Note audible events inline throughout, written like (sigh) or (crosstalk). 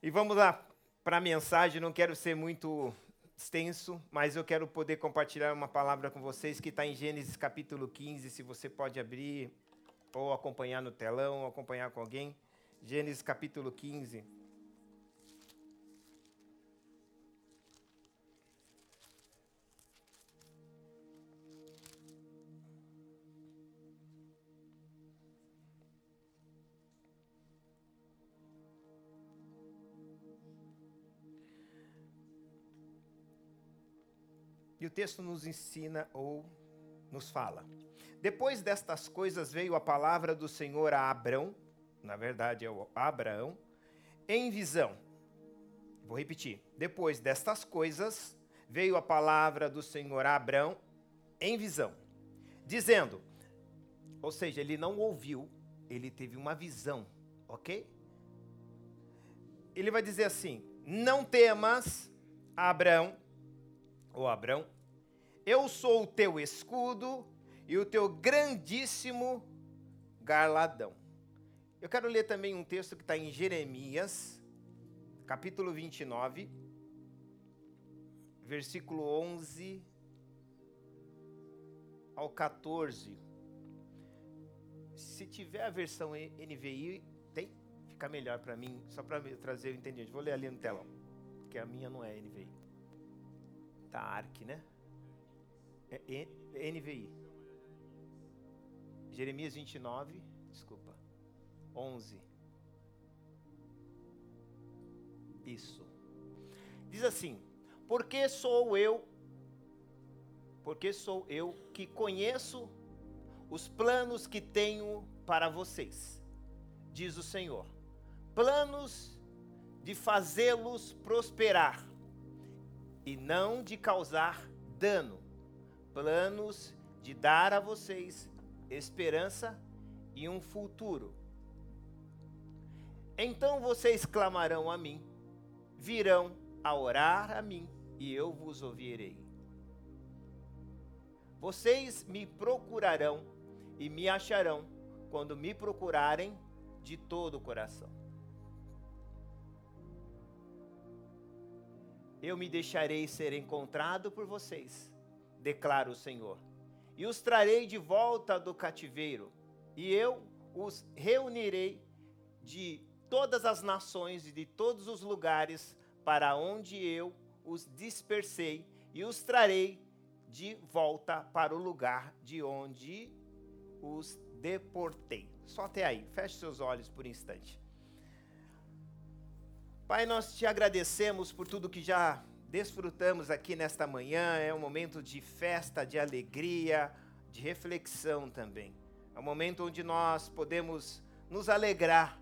E vamos lá para a mensagem. Não quero ser muito extenso, mas eu quero poder compartilhar uma palavra com vocês que está em Gênesis capítulo 15. Se você pode abrir ou acompanhar no telão, ou acompanhar com alguém. Gênesis capítulo 15. Texto nos ensina ou nos fala. Depois destas coisas veio a palavra do Senhor a Abrão, na verdade é o Abraão, em visão. Vou repetir. Depois destas coisas veio a palavra do Senhor a Abrão em visão, dizendo, ou seja, ele não ouviu, ele teve uma visão, ok? Ele vai dizer assim: Não temas, Abraão, ou Abrão, eu sou o teu escudo e o teu grandíssimo garladão. Eu quero ler também um texto que está em Jeremias, capítulo 29, versículo 11 ao 14. Se tiver a versão NVI, tem? Fica melhor para mim, só para trazer o entendimento. Vou ler ali no telão, porque a minha não é NVI. Tá ARC, né? É, é NVI. Jeremias 29, desculpa. 11. Isso. Diz assim: Porque sou eu, porque sou eu que conheço os planos que tenho para vocês, diz o Senhor. Planos de fazê-los prosperar e não de causar dano. Planos de dar a vocês esperança e um futuro. Então vocês clamarão a mim, virão a orar a mim, e eu vos ouvirei. Vocês me procurarão e me acharão quando me procurarem de todo o coração. eu me deixarei ser encontrado por vocês, declara o Senhor, e os trarei de volta do cativeiro, e eu os reunirei de todas as nações e de todos os lugares para onde eu os dispersei, e os trarei de volta para o lugar de onde os deportei. Só até aí, feche seus olhos por um instante. Pai, nós te agradecemos por tudo que já desfrutamos aqui nesta manhã. É um momento de festa, de alegria, de reflexão também. É um momento onde nós podemos nos alegrar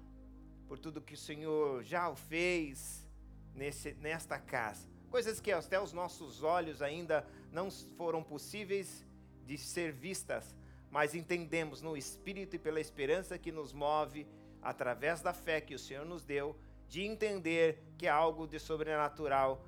por tudo que o Senhor já fez nesse, nesta casa. Coisas que até os nossos olhos ainda não foram possíveis de ser vistas, mas entendemos no Espírito e pela esperança que nos move através da fé que o Senhor nos deu de entender que algo de sobrenatural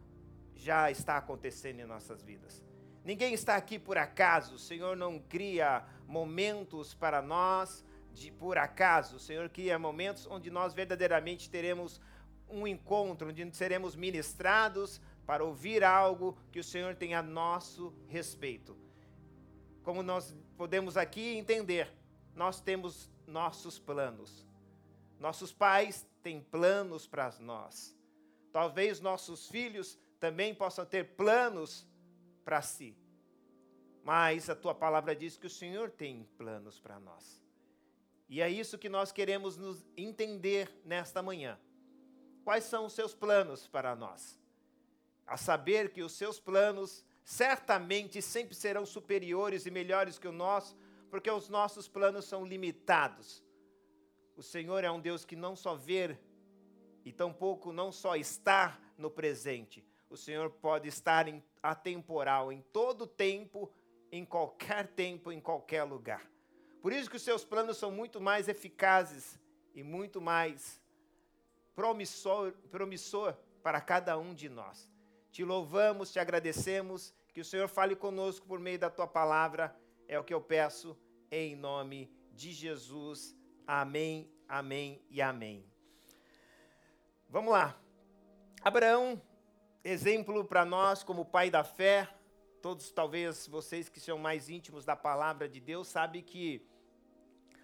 já está acontecendo em nossas vidas. Ninguém está aqui por acaso, o Senhor não cria momentos para nós de por acaso, o Senhor cria momentos onde nós verdadeiramente teremos um encontro, onde seremos ministrados para ouvir algo que o Senhor tem a nosso respeito. Como nós podemos aqui entender, nós temos nossos planos. Nossos pais têm planos para nós. Talvez nossos filhos também possam ter planos para si. Mas a tua palavra diz que o Senhor tem planos para nós. E é isso que nós queremos nos entender nesta manhã. Quais são os seus planos para nós? A saber que os seus planos certamente sempre serão superiores e melhores que o nosso, porque os nossos planos são limitados. O Senhor é um Deus que não só vê e tampouco não só está no presente. O Senhor pode estar em, atemporal, em todo tempo, em qualquer tempo, em qualquer lugar. Por isso que os seus planos são muito mais eficazes e muito mais promissor, promissor para cada um de nós. Te louvamos, te agradecemos, que o Senhor fale conosco por meio da tua palavra, é o que eu peço em nome de Jesus. Amém, amém e amém. Vamos lá. Abraão, exemplo para nós como pai da fé, todos talvez vocês que são mais íntimos da palavra de Deus sabem que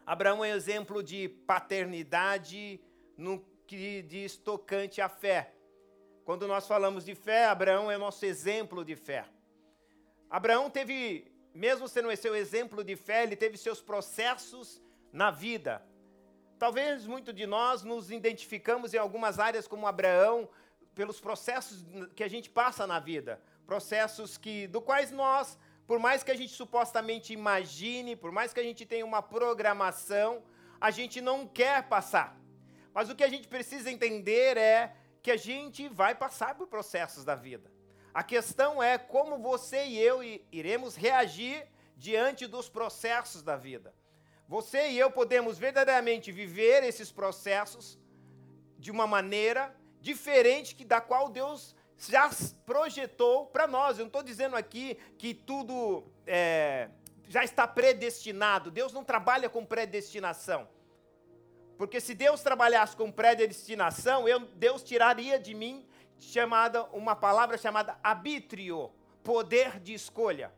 Abraão é exemplo de paternidade no que diz tocante à fé. Quando nós falamos de fé, Abraão é nosso exemplo de fé. Abraão teve, mesmo sendo seu exemplo de fé, ele teve seus processos na vida. Talvez muito de nós nos identificamos em algumas áreas como Abraão, pelos processos que a gente passa na vida, processos que do quais nós, por mais que a gente supostamente imagine, por mais que a gente tenha uma programação, a gente não quer passar. Mas o que a gente precisa entender é que a gente vai passar por processos da vida. A questão é como você e eu iremos reagir diante dos processos da vida. Você e eu podemos verdadeiramente viver esses processos de uma maneira diferente que da qual Deus já projetou para nós. Eu não estou dizendo aqui que tudo é, já está predestinado. Deus não trabalha com predestinação. Porque se Deus trabalhasse com predestinação, eu, Deus tiraria de mim chamada uma palavra chamada arbítrio, poder de escolha.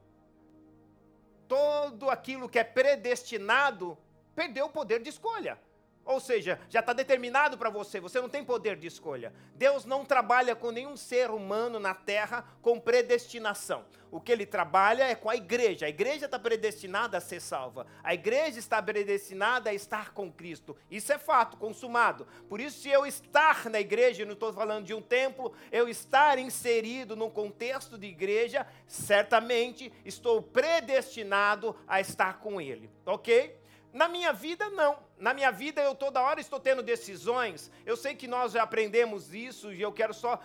Todo aquilo que é predestinado perdeu o poder de escolha. Ou seja, já está determinado para você, você não tem poder de escolha. Deus não trabalha com nenhum ser humano na terra com predestinação. O que ele trabalha é com a igreja. A igreja está predestinada a ser salva. A igreja está predestinada a estar com Cristo. Isso é fato, consumado. Por isso, se eu estar na igreja, não estou falando de um templo, eu estar inserido num contexto de igreja, certamente estou predestinado a estar com Ele. Ok? Na minha vida, não. Na minha vida, eu toda hora estou tendo decisões. Eu sei que nós já aprendemos isso e eu quero só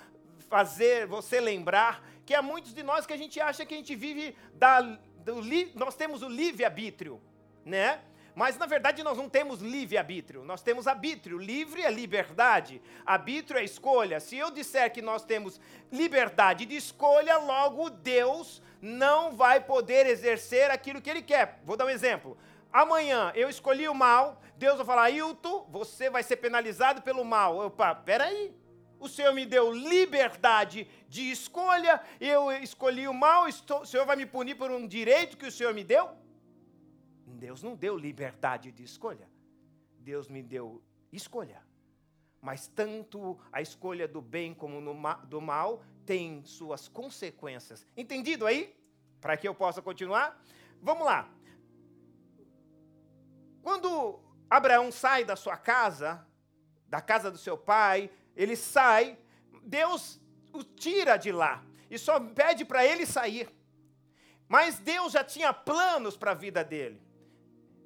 fazer você lembrar que há muitos de nós que a gente acha que a gente vive da. Do, nós temos o livre-arbítrio, né? Mas na verdade nós não temos livre-arbítrio, nós temos arbítrio. Livre é liberdade, arbítrio é escolha. Se eu disser que nós temos liberdade de escolha, logo Deus não vai poder exercer aquilo que Ele quer. Vou dar um exemplo amanhã eu escolhi o mal, Deus vai falar, Hilton, você vai ser penalizado pelo mal. Opa, peraí. O Senhor me deu liberdade de escolha, eu escolhi o mal, estou, o Senhor vai me punir por um direito que o Senhor me deu? Deus não deu liberdade de escolha. Deus me deu escolha. Mas tanto a escolha do bem como no, do mal tem suas consequências. Entendido aí? Para que eu possa continuar? Vamos lá. Quando Abraão sai da sua casa, da casa do seu pai, ele sai, Deus o tira de lá e só pede para ele sair. Mas Deus já tinha planos para a vida dele.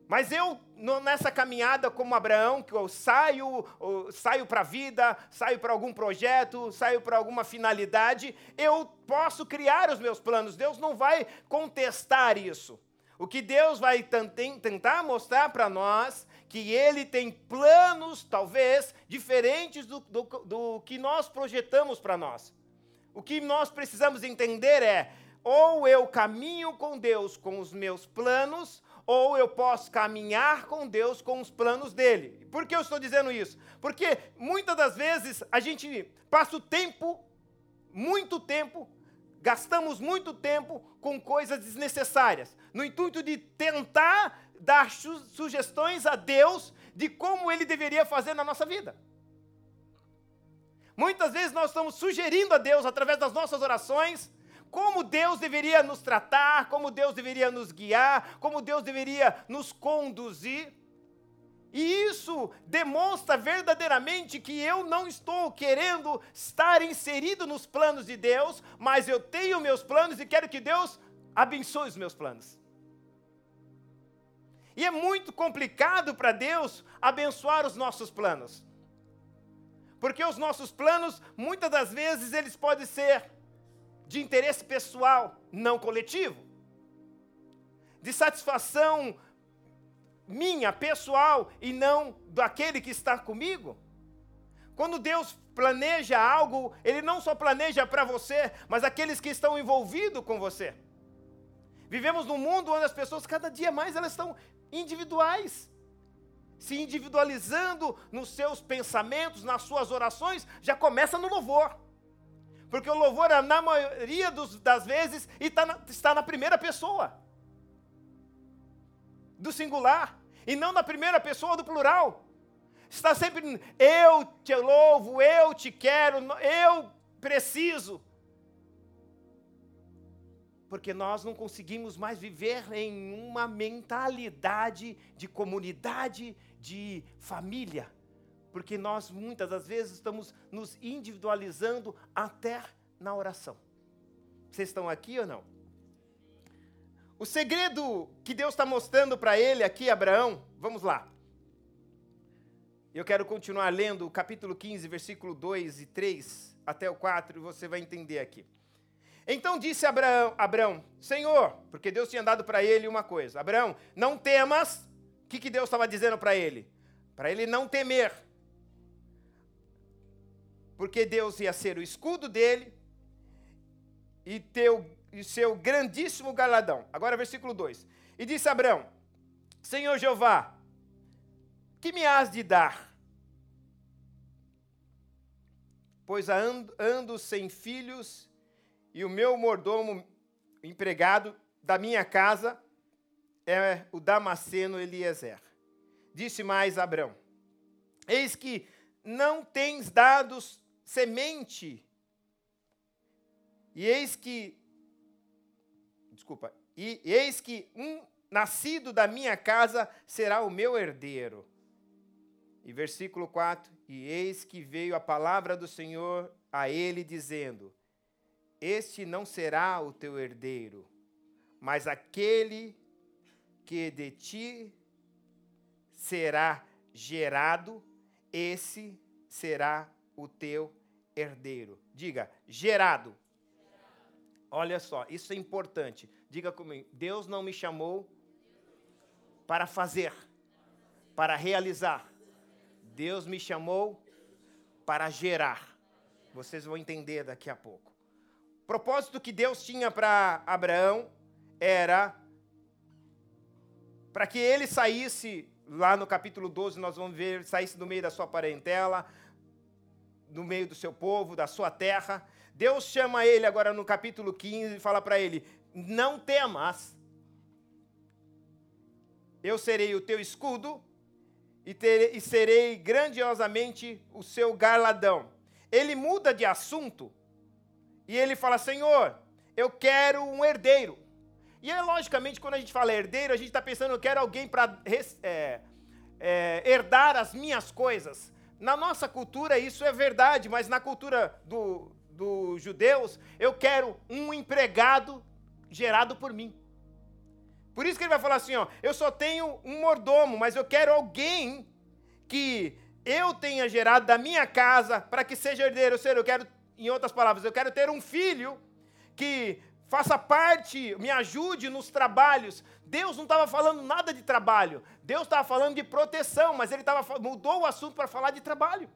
Mas eu, nessa caminhada como Abraão, que eu saio, eu saio para a vida, saio para algum projeto, saio para alguma finalidade, eu posso criar os meus planos. Deus não vai contestar isso. O que Deus vai tentar mostrar para nós que Ele tem planos, talvez, diferentes do, do, do que nós projetamos para nós. O que nós precisamos entender é: ou eu caminho com Deus com os meus planos, ou eu posso caminhar com Deus com os planos dele. Por que eu estou dizendo isso? Porque muitas das vezes a gente passa o tempo, muito tempo, Gastamos muito tempo com coisas desnecessárias, no intuito de tentar dar sugestões a Deus de como ele deveria fazer na nossa vida. Muitas vezes nós estamos sugerindo a Deus, através das nossas orações, como Deus deveria nos tratar, como Deus deveria nos guiar, como Deus deveria nos conduzir. E isso demonstra verdadeiramente que eu não estou querendo estar inserido nos planos de Deus, mas eu tenho meus planos e quero que Deus abençoe os meus planos. E é muito complicado para Deus abençoar os nossos planos. Porque os nossos planos, muitas das vezes, eles podem ser de interesse pessoal, não coletivo. De satisfação minha, pessoal, e não daquele que está comigo? Quando Deus planeja algo, Ele não só planeja para você, mas aqueles que estão envolvidos com você. Vivemos num mundo onde as pessoas, cada dia mais, elas estão individuais. Se individualizando nos seus pensamentos, nas suas orações, já começa no louvor. Porque o louvor, na maioria dos, das vezes, está na, está na primeira pessoa do singular, e não na primeira pessoa do plural. Está sempre eu te louvo, eu te quero, eu preciso. Porque nós não conseguimos mais viver em uma mentalidade de comunidade, de família. Porque nós muitas das vezes estamos nos individualizando até na oração. Vocês estão aqui ou não? O segredo que Deus está mostrando para ele aqui, Abraão, vamos lá. Eu quero continuar lendo o capítulo 15, versículo 2 e 3 até o 4, e você vai entender aqui. Então disse Abraão, Abraão Senhor, porque Deus tinha dado para ele uma coisa: Abraão, não temas. O que, que Deus estava dizendo para ele? Para ele não temer. Porque Deus ia ser o escudo dele e teu seu grandíssimo galadão. Agora, versículo 2. E disse Abraão: Senhor Jeová, que me has de dar? Pois ando, ando sem filhos e o meu mordomo empregado da minha casa é o Damasceno Eliezer. Disse mais Abraão: Eis que não tens dado semente, e eis que desculpa, e eis que um nascido da minha casa será o meu herdeiro. E versículo 4: E eis que veio a palavra do Senhor a ele, dizendo: Este não será o teu herdeiro, mas aquele que de ti será gerado, esse será o teu herdeiro. Diga, gerado. Olha só, isso é importante. Diga comigo: Deus não me chamou para fazer, para realizar. Deus me chamou para gerar. Vocês vão entender daqui a pouco. O propósito que Deus tinha para Abraão era para que ele saísse, lá no capítulo 12, nós vamos ver, saísse do meio da sua parentela, no meio do seu povo, da sua terra, Deus chama ele agora no capítulo 15 e fala para ele: Não temas, eu serei o teu escudo e, terei, e serei grandiosamente o seu garladão. Ele muda de assunto e ele fala: Senhor, eu quero um herdeiro. E é logicamente, quando a gente fala herdeiro, a gente está pensando, eu quero alguém para é, é, herdar as minhas coisas. Na nossa cultura isso é verdade, mas na cultura do, dos judeus, eu quero um empregado gerado por mim. Por isso que ele vai falar assim, ó, eu só tenho um mordomo, mas eu quero alguém que eu tenha gerado da minha casa para que seja herdeiro. Ou seja, eu quero, em outras palavras, eu quero ter um filho que faça parte, me ajude nos trabalhos. Deus não estava falando nada de trabalho. Deus estava falando de proteção, mas ele tava, mudou o assunto para falar de trabalho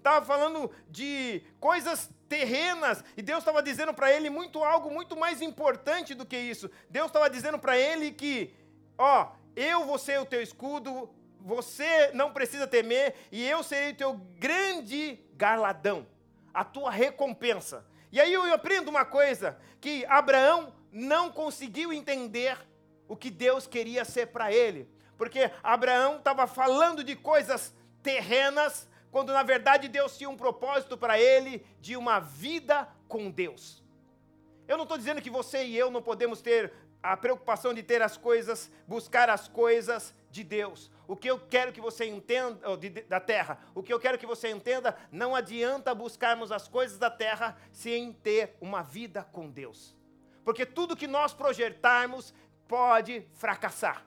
estava falando de coisas terrenas, e Deus estava dizendo para ele muito algo muito mais importante do que isso. Deus estava dizendo para ele que, ó, eu vou ser o teu escudo, você não precisa temer, e eu serei o teu grande garladão, a tua recompensa. E aí eu aprendo uma coisa, que Abraão não conseguiu entender o que Deus queria ser para ele. Porque Abraão estava falando de coisas terrenas, quando na verdade Deus tinha um propósito para ele de uma vida com Deus. Eu não estou dizendo que você e eu não podemos ter a preocupação de ter as coisas, buscar as coisas de Deus. O que eu quero que você entenda, de, da terra, o que eu quero que você entenda, não adianta buscarmos as coisas da terra sem ter uma vida com Deus. Porque tudo que nós projetarmos pode fracassar.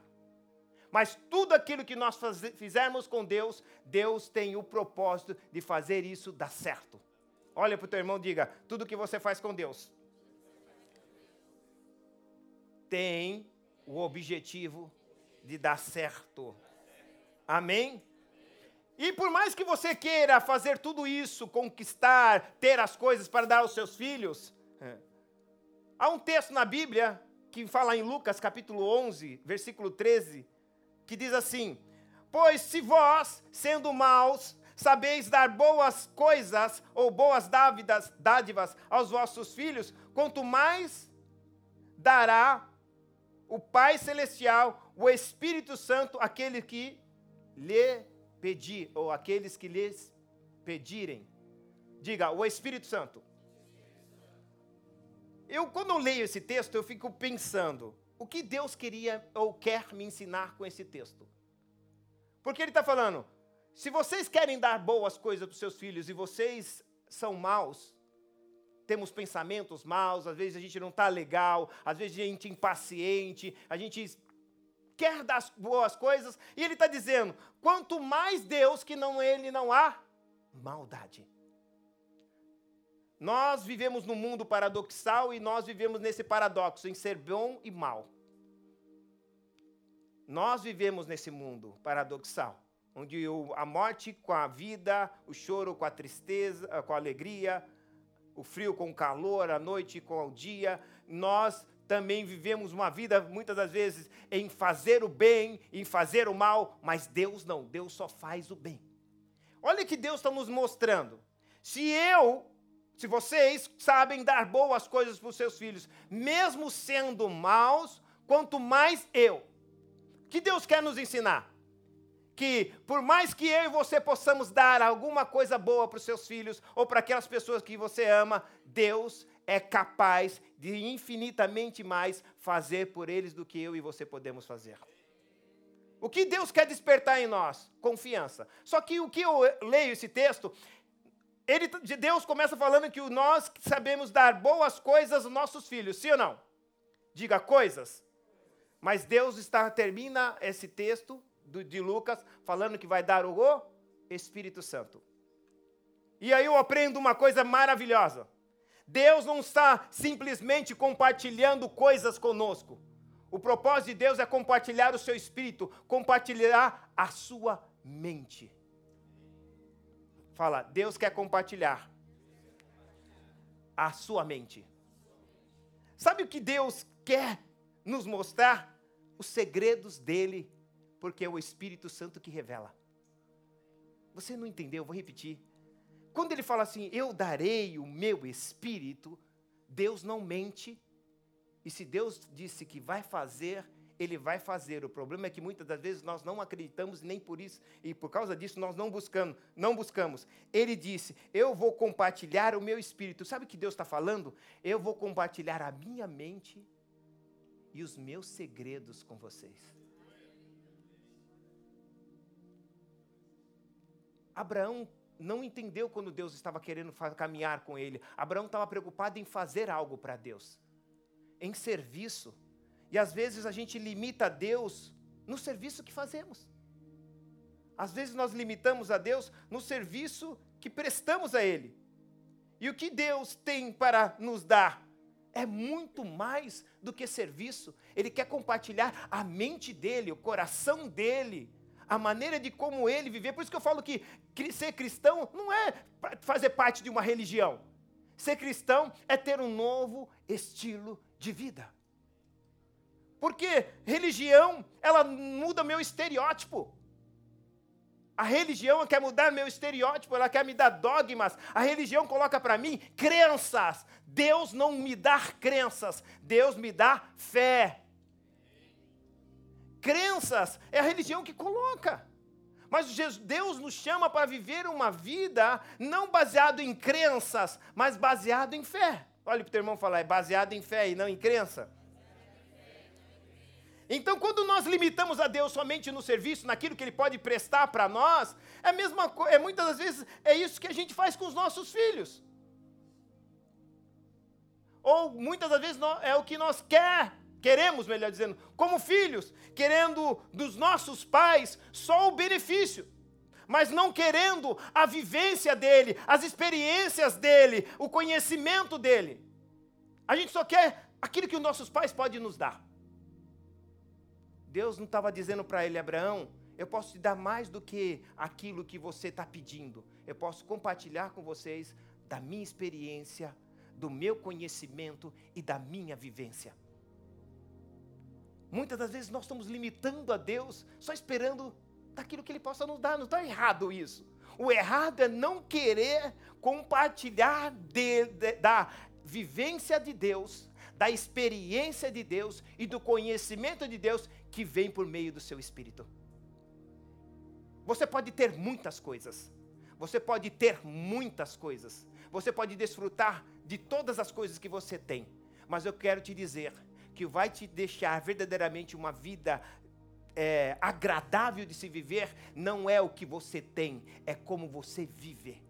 Mas tudo aquilo que nós faz, fizermos com Deus, Deus tem o propósito de fazer isso dar certo. Olha para o teu irmão e diga: tudo que você faz com Deus tem o objetivo de dar certo. Amém? E por mais que você queira fazer tudo isso, conquistar, ter as coisas para dar aos seus filhos, é, há um texto na Bíblia que fala em Lucas capítulo 11, versículo 13, que diz assim: Pois se vós, sendo maus, sabeis dar boas coisas ou boas dádivas, dádivas aos vossos filhos, quanto mais dará o Pai Celestial, o Espírito Santo, aquele que lhe pedir, ou aqueles que lhes pedirem. Diga, o Espírito Santo. Eu, quando eu leio esse texto, eu fico pensando, o que Deus queria ou quer me ensinar com esse texto? Porque ele está falando, se vocês querem dar boas coisas para os seus filhos e vocês são maus, temos pensamentos maus, às vezes a gente não está legal, às vezes a gente é impaciente, a gente quer dar boas coisas, e ele está dizendo: quanto mais Deus que não ele não há maldade. Nós vivemos num mundo paradoxal e nós vivemos nesse paradoxo em ser bom e mal. Nós vivemos nesse mundo paradoxal, onde a morte com a vida, o choro com a tristeza, com a alegria, o frio com o calor, a noite com o dia. Nós também vivemos uma vida, muitas das vezes, em fazer o bem, em fazer o mal, mas Deus não, Deus só faz o bem. Olha que Deus está nos mostrando. Se eu se vocês sabem dar boas coisas para os seus filhos, mesmo sendo maus, quanto mais eu. Que Deus quer nos ensinar? Que por mais que eu e você possamos dar alguma coisa boa para os seus filhos ou para aquelas pessoas que você ama, Deus é capaz de infinitamente mais fazer por eles do que eu e você podemos fazer. O que Deus quer despertar em nós? Confiança. Só que o que eu leio esse texto ele, de Deus começa falando que nós sabemos dar boas coisas aos nossos filhos, sim ou não? Diga coisas. Mas Deus está termina esse texto do, de Lucas falando que vai dar o Espírito Santo. E aí eu aprendo uma coisa maravilhosa. Deus não está simplesmente compartilhando coisas conosco. O propósito de Deus é compartilhar o seu espírito, compartilhar a sua mente. Fala, Deus quer compartilhar a sua mente. Sabe o que Deus quer nos mostrar? Os segredos dele, porque é o Espírito Santo que revela. Você não entendeu? Vou repetir. Quando ele fala assim, eu darei o meu espírito, Deus não mente. E se Deus disse que vai fazer, ele vai fazer. O problema é que muitas das vezes nós não acreditamos nem por isso e por causa disso nós não buscamos, não buscamos. Ele disse: "Eu vou compartilhar o meu espírito". Sabe o que Deus está falando? Eu vou compartilhar a minha mente e os meus segredos com vocês. Abraão não entendeu quando Deus estava querendo caminhar com ele. Abraão estava preocupado em fazer algo para Deus, em serviço. E às vezes a gente limita Deus no serviço que fazemos. Às vezes nós limitamos a Deus no serviço que prestamos a Ele. E o que Deus tem para nos dar é muito mais do que serviço. Ele quer compartilhar a mente dele, o coração dele, a maneira de como ele viver. Por isso que eu falo que ser cristão não é fazer parte de uma religião. Ser cristão é ter um novo estilo de vida. Porque religião, ela muda meu estereótipo. A religião quer mudar meu estereótipo, ela quer me dar dogmas. A religião coloca para mim crenças. Deus não me dá crenças, Deus me dá fé. Crenças é a religião que coloca. Mas Deus nos chama para viver uma vida não baseado em crenças, mas baseado em fé. Olha para o teu irmão falar, é baseado em fé e não em crença. Então, quando nós limitamos a Deus somente no serviço, naquilo que Ele pode prestar para nós, é a mesma coisa, é, muitas das vezes é isso que a gente faz com os nossos filhos. Ou muitas das vezes é o que nós quer, queremos, melhor dizendo, como filhos, querendo dos nossos pais só o benefício, mas não querendo a vivência dele, as experiências dele, o conhecimento dele. A gente só quer aquilo que os nossos pais podem nos dar. Deus não estava dizendo para ele, Abraão, eu posso te dar mais do que aquilo que você está pedindo. Eu posso compartilhar com vocês da minha experiência, do meu conhecimento e da minha vivência. Muitas das vezes nós estamos limitando a Deus, só esperando daquilo que Ele possa nos dar. Não está errado isso. O errado é não querer compartilhar de, de, da vivência de Deus, da experiência de Deus e do conhecimento de Deus que vem por meio do seu espírito. Você pode ter muitas coisas. Você pode ter muitas coisas. Você pode desfrutar de todas as coisas que você tem. Mas eu quero te dizer que vai te deixar verdadeiramente uma vida é, agradável de se viver, não é o que você tem, é como você vive.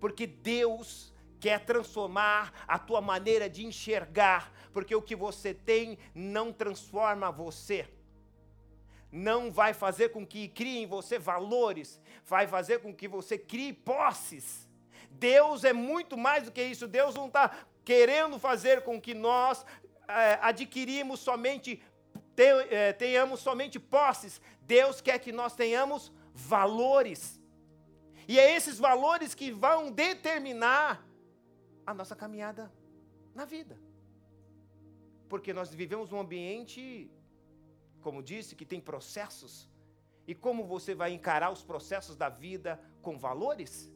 Porque Deus quer transformar a tua maneira de enxergar, porque o que você tem não transforma você. Não vai fazer com que crie em você valores, vai fazer com que você crie posses. Deus é muito mais do que isso. Deus não está querendo fazer com que nós é, adquirimos somente, é, tenhamos somente posses. Deus quer que nós tenhamos valores. E é esses valores que vão determinar a nossa caminhada na vida. Porque nós vivemos num ambiente, como disse, que tem processos. E como você vai encarar os processos da vida com valores?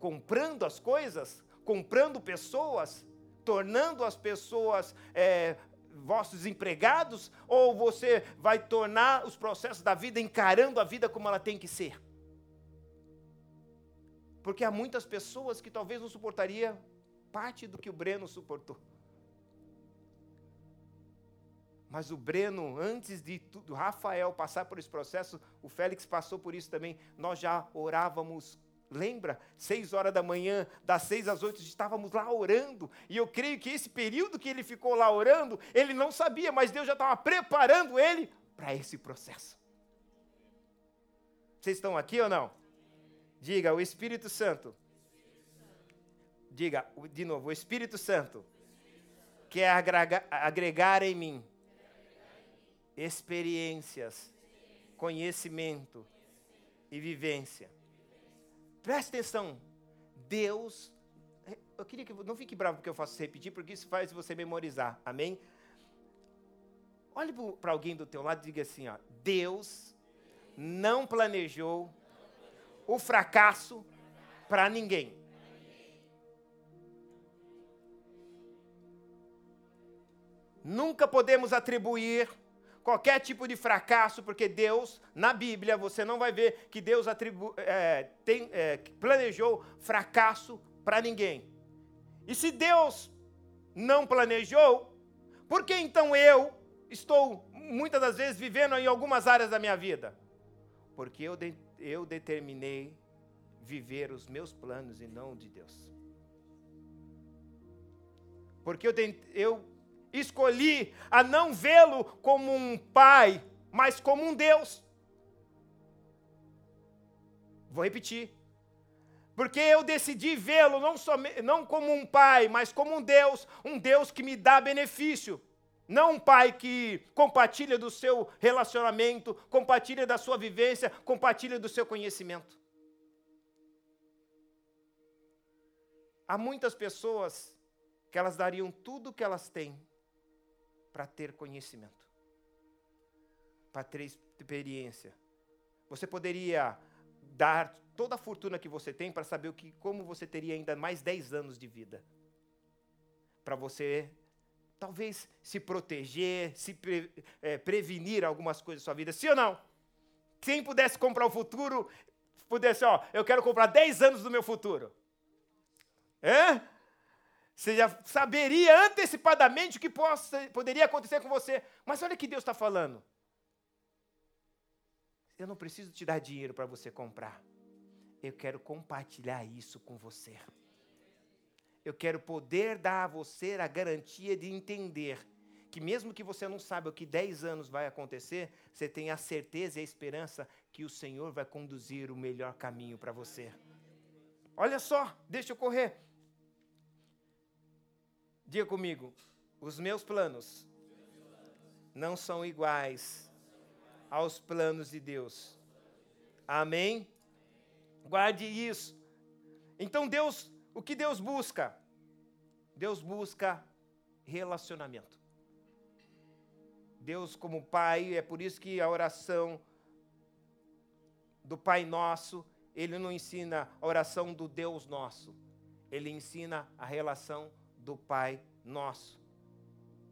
Comprando as coisas, comprando pessoas, tornando as pessoas é, vossos empregados, ou você vai tornar os processos da vida encarando a vida como ela tem que ser? Porque há muitas pessoas que talvez não suportaria parte do que o Breno suportou. Mas o Breno, antes de tudo, Rafael passar por esse processo, o Félix passou por isso também. Nós já orávamos, lembra? Seis horas da manhã, das seis às oito, estávamos lá orando. E eu creio que esse período que ele ficou lá orando, ele não sabia, mas Deus já estava preparando ele para esse processo. Vocês estão aqui ou não? Diga, o Espírito Santo. Diga de novo, o Espírito Santo quer agregar, em mim experiências, conhecimento e vivência. Preste atenção. Deus, eu queria que não fique bravo porque eu faço repetir, porque isso faz você memorizar. Amém? Olhe para alguém do teu lado e diga assim, ó, Deus não planejou o fracasso para ninguém. Nunca podemos atribuir qualquer tipo de fracasso, porque Deus, na Bíblia, você não vai ver que Deus atribu é, tem, é, planejou fracasso para ninguém. E se Deus não planejou, por que então eu estou muitas das vezes vivendo em algumas áreas da minha vida? Porque eu de eu determinei viver os meus planos e não de Deus. Porque eu, eu escolhi a não vê-lo como um pai, mas como um Deus. Vou repetir. Porque eu decidi vê-lo não, não como um pai, mas como um Deus, um Deus que me dá benefício. Não um pai que compartilha do seu relacionamento, compartilha da sua vivência, compartilha do seu conhecimento. Há muitas pessoas que elas dariam tudo o que elas têm para ter conhecimento, para ter experiência. Você poderia dar toda a fortuna que você tem para saber o que, como você teria ainda mais 10 anos de vida. Para você talvez se proteger, se pre, é, prevenir algumas coisas da sua vida. Sim ou não? Quem pudesse comprar o futuro, pudesse, ó, eu quero comprar 10 anos do meu futuro. É? Você já saberia antecipadamente o que possa, poderia acontecer com você. Mas olha o que Deus está falando. Eu não preciso te dar dinheiro para você comprar. Eu quero compartilhar isso com você eu quero poder dar a você a garantia de entender que mesmo que você não saiba o que 10 anos vai acontecer, você tem a certeza e a esperança que o Senhor vai conduzir o melhor caminho para você. Olha só, deixa eu correr. Diga comigo, os meus planos não são iguais aos planos de Deus. Amém? Guarde isso. Então Deus o que Deus busca? Deus busca relacionamento. Deus, como Pai, é por isso que a oração do Pai Nosso, ele não ensina a oração do Deus Nosso. Ele ensina a relação do Pai Nosso.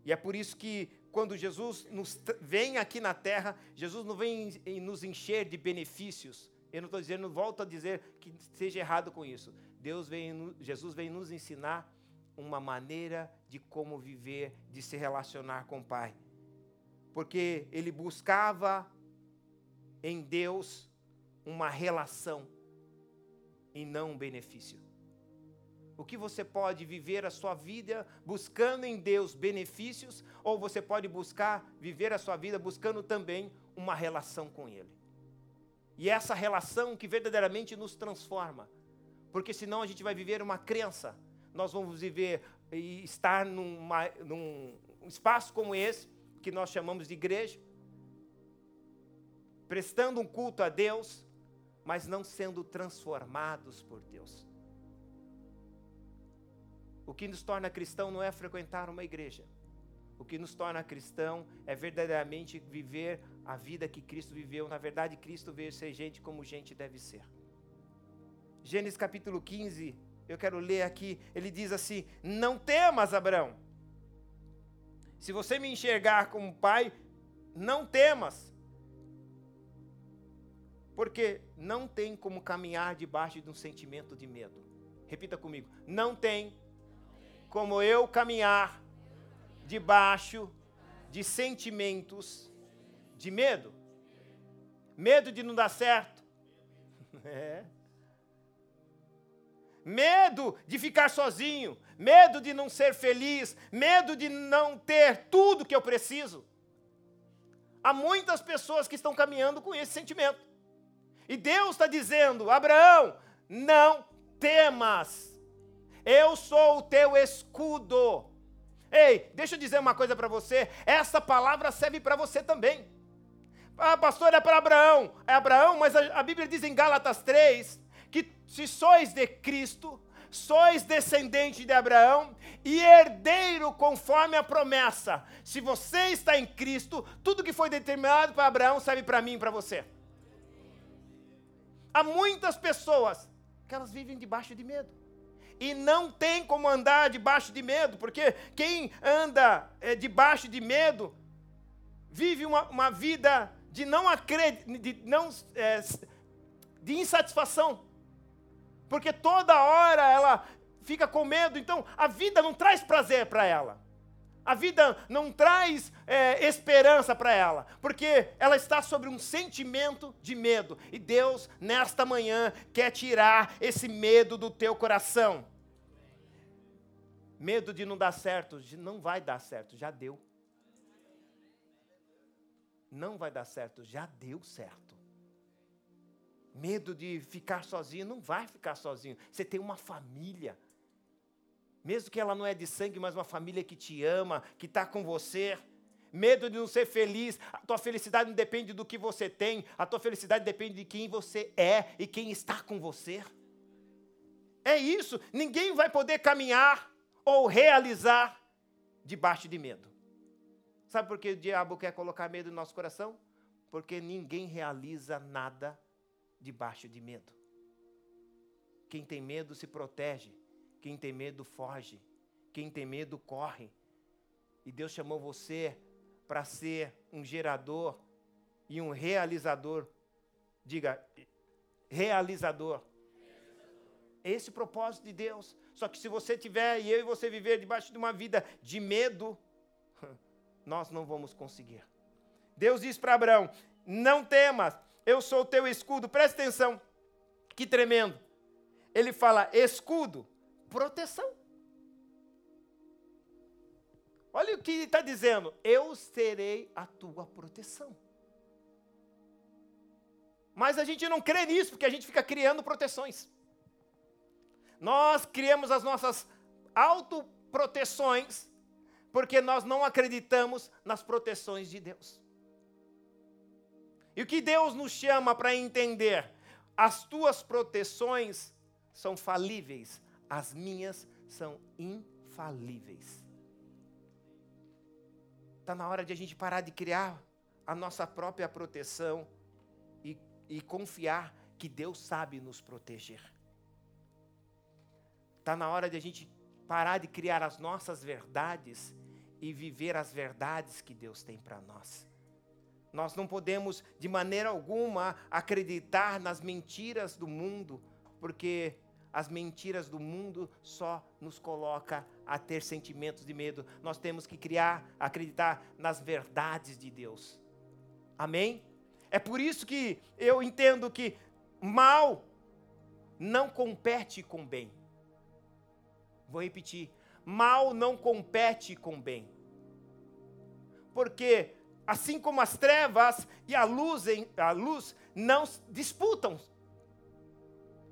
E é por isso que quando Jesus nos vem aqui na terra, Jesus não vem nos encher de benefícios. Eu não estou dizendo, volto a dizer que seja errado com isso. Deus vem, Jesus vem nos ensinar uma maneira de como viver, de se relacionar com o Pai. Porque ele buscava em Deus uma relação e não um benefício. O que você pode viver a sua vida buscando em Deus benefícios, ou você pode buscar viver a sua vida buscando também uma relação com Ele. E essa relação que verdadeiramente nos transforma, porque senão a gente vai viver uma crença, nós vamos viver e estar numa, num espaço como esse, que nós chamamos de igreja, prestando um culto a Deus, mas não sendo transformados por Deus. O que nos torna cristão não é frequentar uma igreja. O que nos torna cristão é verdadeiramente viver a vida que Cristo viveu. Na verdade, Cristo veio ser gente como gente deve ser. Gênesis capítulo 15, eu quero ler aqui. Ele diz assim: Não temas, Abraão. Se você me enxergar como pai, não temas. Porque não tem como caminhar debaixo de um sentimento de medo. Repita comigo: não tem como eu caminhar debaixo de sentimentos de medo. Medo de não dar certo. (laughs) É. Medo de ficar sozinho, medo de não ser feliz, medo de não ter tudo que eu preciso. Há muitas pessoas que estão caminhando com esse sentimento. E Deus está dizendo: Abraão, não temas eu sou o teu escudo. Ei, deixa eu dizer uma coisa para você. Essa palavra serve para você também. Ah, pastor, é para Abraão. É Abraão, mas a, a Bíblia diz em Gálatas 3 que se sois de Cristo, sois descendente de Abraão e herdeiro conforme a promessa. Se você está em Cristo, tudo que foi determinado para Abraão serve para mim e para você. Há muitas pessoas que elas vivem debaixo de medo e não tem como andar debaixo de medo, porque quem anda é, debaixo de medo vive uma, uma vida de não acreditar, de, não, é, de insatisfação, porque toda hora ela fica com medo, então a vida não traz prazer para ela. A vida não traz é, esperança para ela, porque ela está sobre um sentimento de medo. E Deus, nesta manhã, quer tirar esse medo do teu coração. Medo de não dar certo, não vai dar certo, já deu. Não vai dar certo, já deu certo. Medo de ficar sozinho, não vai ficar sozinho. Você tem uma família. Mesmo que ela não é de sangue, mas uma família que te ama, que está com você. Medo de não ser feliz. A tua felicidade não depende do que você tem. A tua felicidade depende de quem você é e quem está com você. É isso. Ninguém vai poder caminhar ou realizar debaixo de medo. Sabe por que o diabo quer colocar medo no nosso coração? Porque ninguém realiza nada debaixo de medo. Quem tem medo se protege, quem tem medo foge, quem tem medo corre. E Deus chamou você para ser um gerador e um realizador. Diga, realizador. Esse é propósito de Deus. Só que se você tiver e eu e você viver debaixo de uma vida de medo, (laughs) nós não vamos conseguir. Deus diz para Abraão: Não temas, eu sou o teu escudo. Presta atenção, que tremendo. Ele fala escudo, proteção. Olha o que ele está dizendo: Eu serei a tua proteção. Mas a gente não crê nisso, porque a gente fica criando proteções. Nós criamos as nossas autoproteções porque nós não acreditamos nas proteções de Deus. E o que Deus nos chama para entender? As tuas proteções são falíveis, as minhas são infalíveis. Está na hora de a gente parar de criar a nossa própria proteção e e confiar que Deus sabe nos proteger. Está na hora de a gente parar de criar as nossas verdades e viver as verdades que Deus tem para nós. Nós não podemos, de maneira alguma, acreditar nas mentiras do mundo, porque as mentiras do mundo só nos coloca a ter sentimentos de medo. Nós temos que criar, acreditar nas verdades de Deus. Amém? É por isso que eu entendo que mal não compete com bem. Vou repetir: mal não compete com bem. Porque assim como as trevas e a luz, a luz não disputam.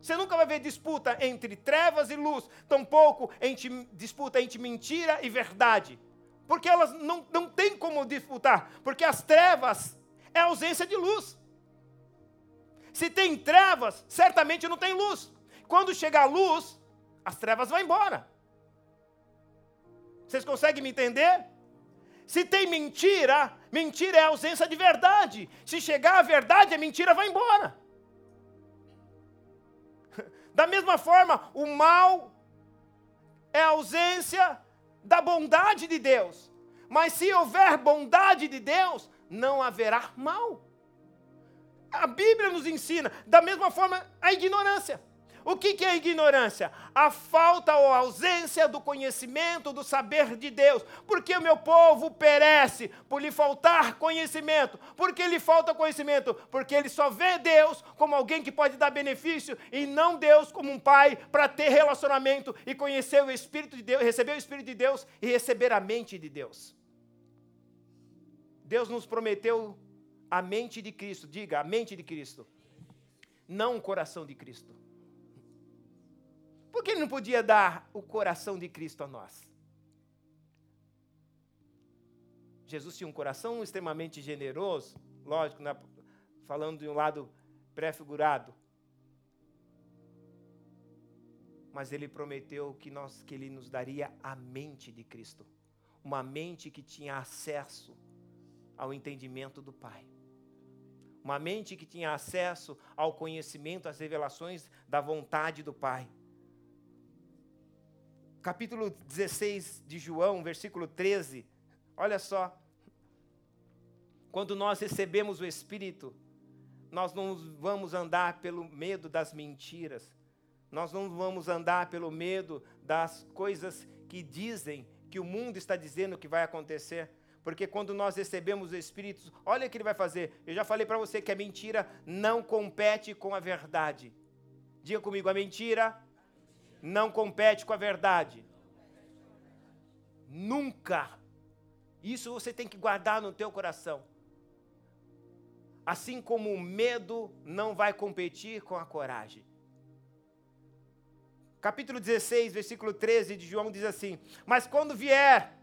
Você nunca vai ver disputa entre trevas e luz, tampouco entre, disputa entre mentira e verdade. Porque elas não, não têm como disputar, porque as trevas é ausência de luz. Se tem trevas, certamente não tem luz. Quando chegar a luz, as trevas vão embora. Vocês conseguem me entender? Se tem mentira, mentira é ausência de verdade. Se chegar a verdade, a mentira vai embora. (laughs) Da mesma forma, o mal é a ausência da bondade de Deus. Mas se houver bondade de Deus, não haverá mal. A Bíblia nos ensina, da mesma forma, a ignorância. O que, é ignorância? A falta ou ausência do conhecimento, do saber de Deus. Porque o meu povo perece por lhe faltar conhecimento. Por que lhe falta conhecimento? Porque ele só vê Deus como alguém que pode dar benefício e não Deus como um pai para ter relacionamento e conhecer o Espírito de Deus, receber o Espírito de Deus e receber a mente de Deus. Deus nos prometeu a mente de Cristo, diga, a mente de Cristo, não o coração de Cristo. Por que ele não podia dar o coração de Cristo a nós? Jesus tinha um coração extremamente generoso, lógico, né? falando de um lado pré-figurado. Mas ele prometeu que, nós, que ele nos daria a mente de Cristo. Uma mente que tinha acesso ao entendimento do Pai. Uma mente que tinha acesso ao conhecimento, às revelações da vontade do Pai capítulo 16 de João, versículo 13. Olha só. Quando nós recebemos o Espírito, nós não vamos andar pelo medo das mentiras, nós não vamos andar pelo medo das coisas que dizem, que o mundo está dizendo que vai acontecer. Porque quando nós recebemos o Espírito, olha o que ele vai fazer. Eu já falei para você que a mentira não compete com a verdade. Diga comigo, a mentira não compete com a verdade. Nunca. Isso você tem que guardar no teu coração. Assim como o medo não vai competir com a coragem. Capítulo 16, versículo 13 de João diz assim: Mas quando vier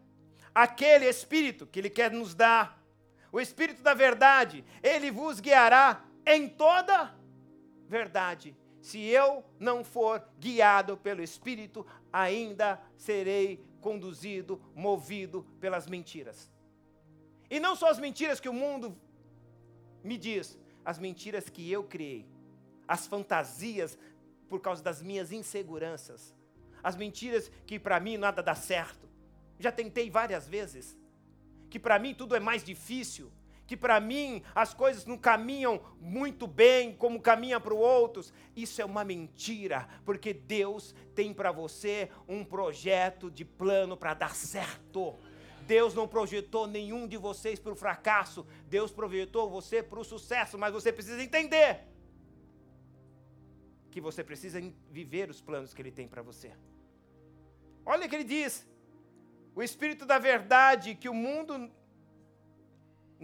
aquele Espírito que Ele quer nos dar, o Espírito da verdade, Ele vos guiará em toda verdade se eu não for guiado pelo Espírito, ainda serei conduzido, movido pelas mentiras. E não só as mentiras que o mundo me diz, as mentiras que eu criei, as fantasias por causa das minhas inseguranças, as mentiras que para mim nada dá certo. Já tentei várias vezes, que para mim tudo é mais difícil, que para mim as coisas não caminham muito bem como caminha para os outros. Isso é uma mentira, porque Deus tem para você um projeto de plano para dar certo. Deus não projetou nenhum de vocês para o fracasso, Deus projetou você para o sucesso, mas você precisa entender que você precisa viver os planos que Ele tem para você. Olha o que ele diz: o Espírito da verdade que o mundo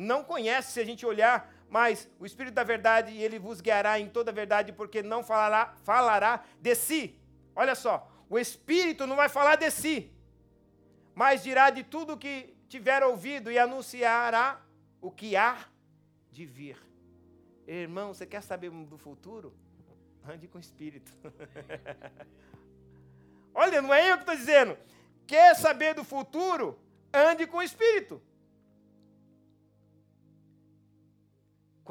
não conhece se a gente olhar, mas o Espírito da verdade, ele vos guiará em toda a verdade, porque não falará, falará de si. Olha só, o Espírito não vai falar de si, mas dirá de tudo o que tiver ouvido e anunciará o que há de vir. Irmão, você quer saber do futuro? Ande com o Espírito. (laughs) Olha, não é eu que estou dizendo. Quer saber do futuro? Ande com o Espírito.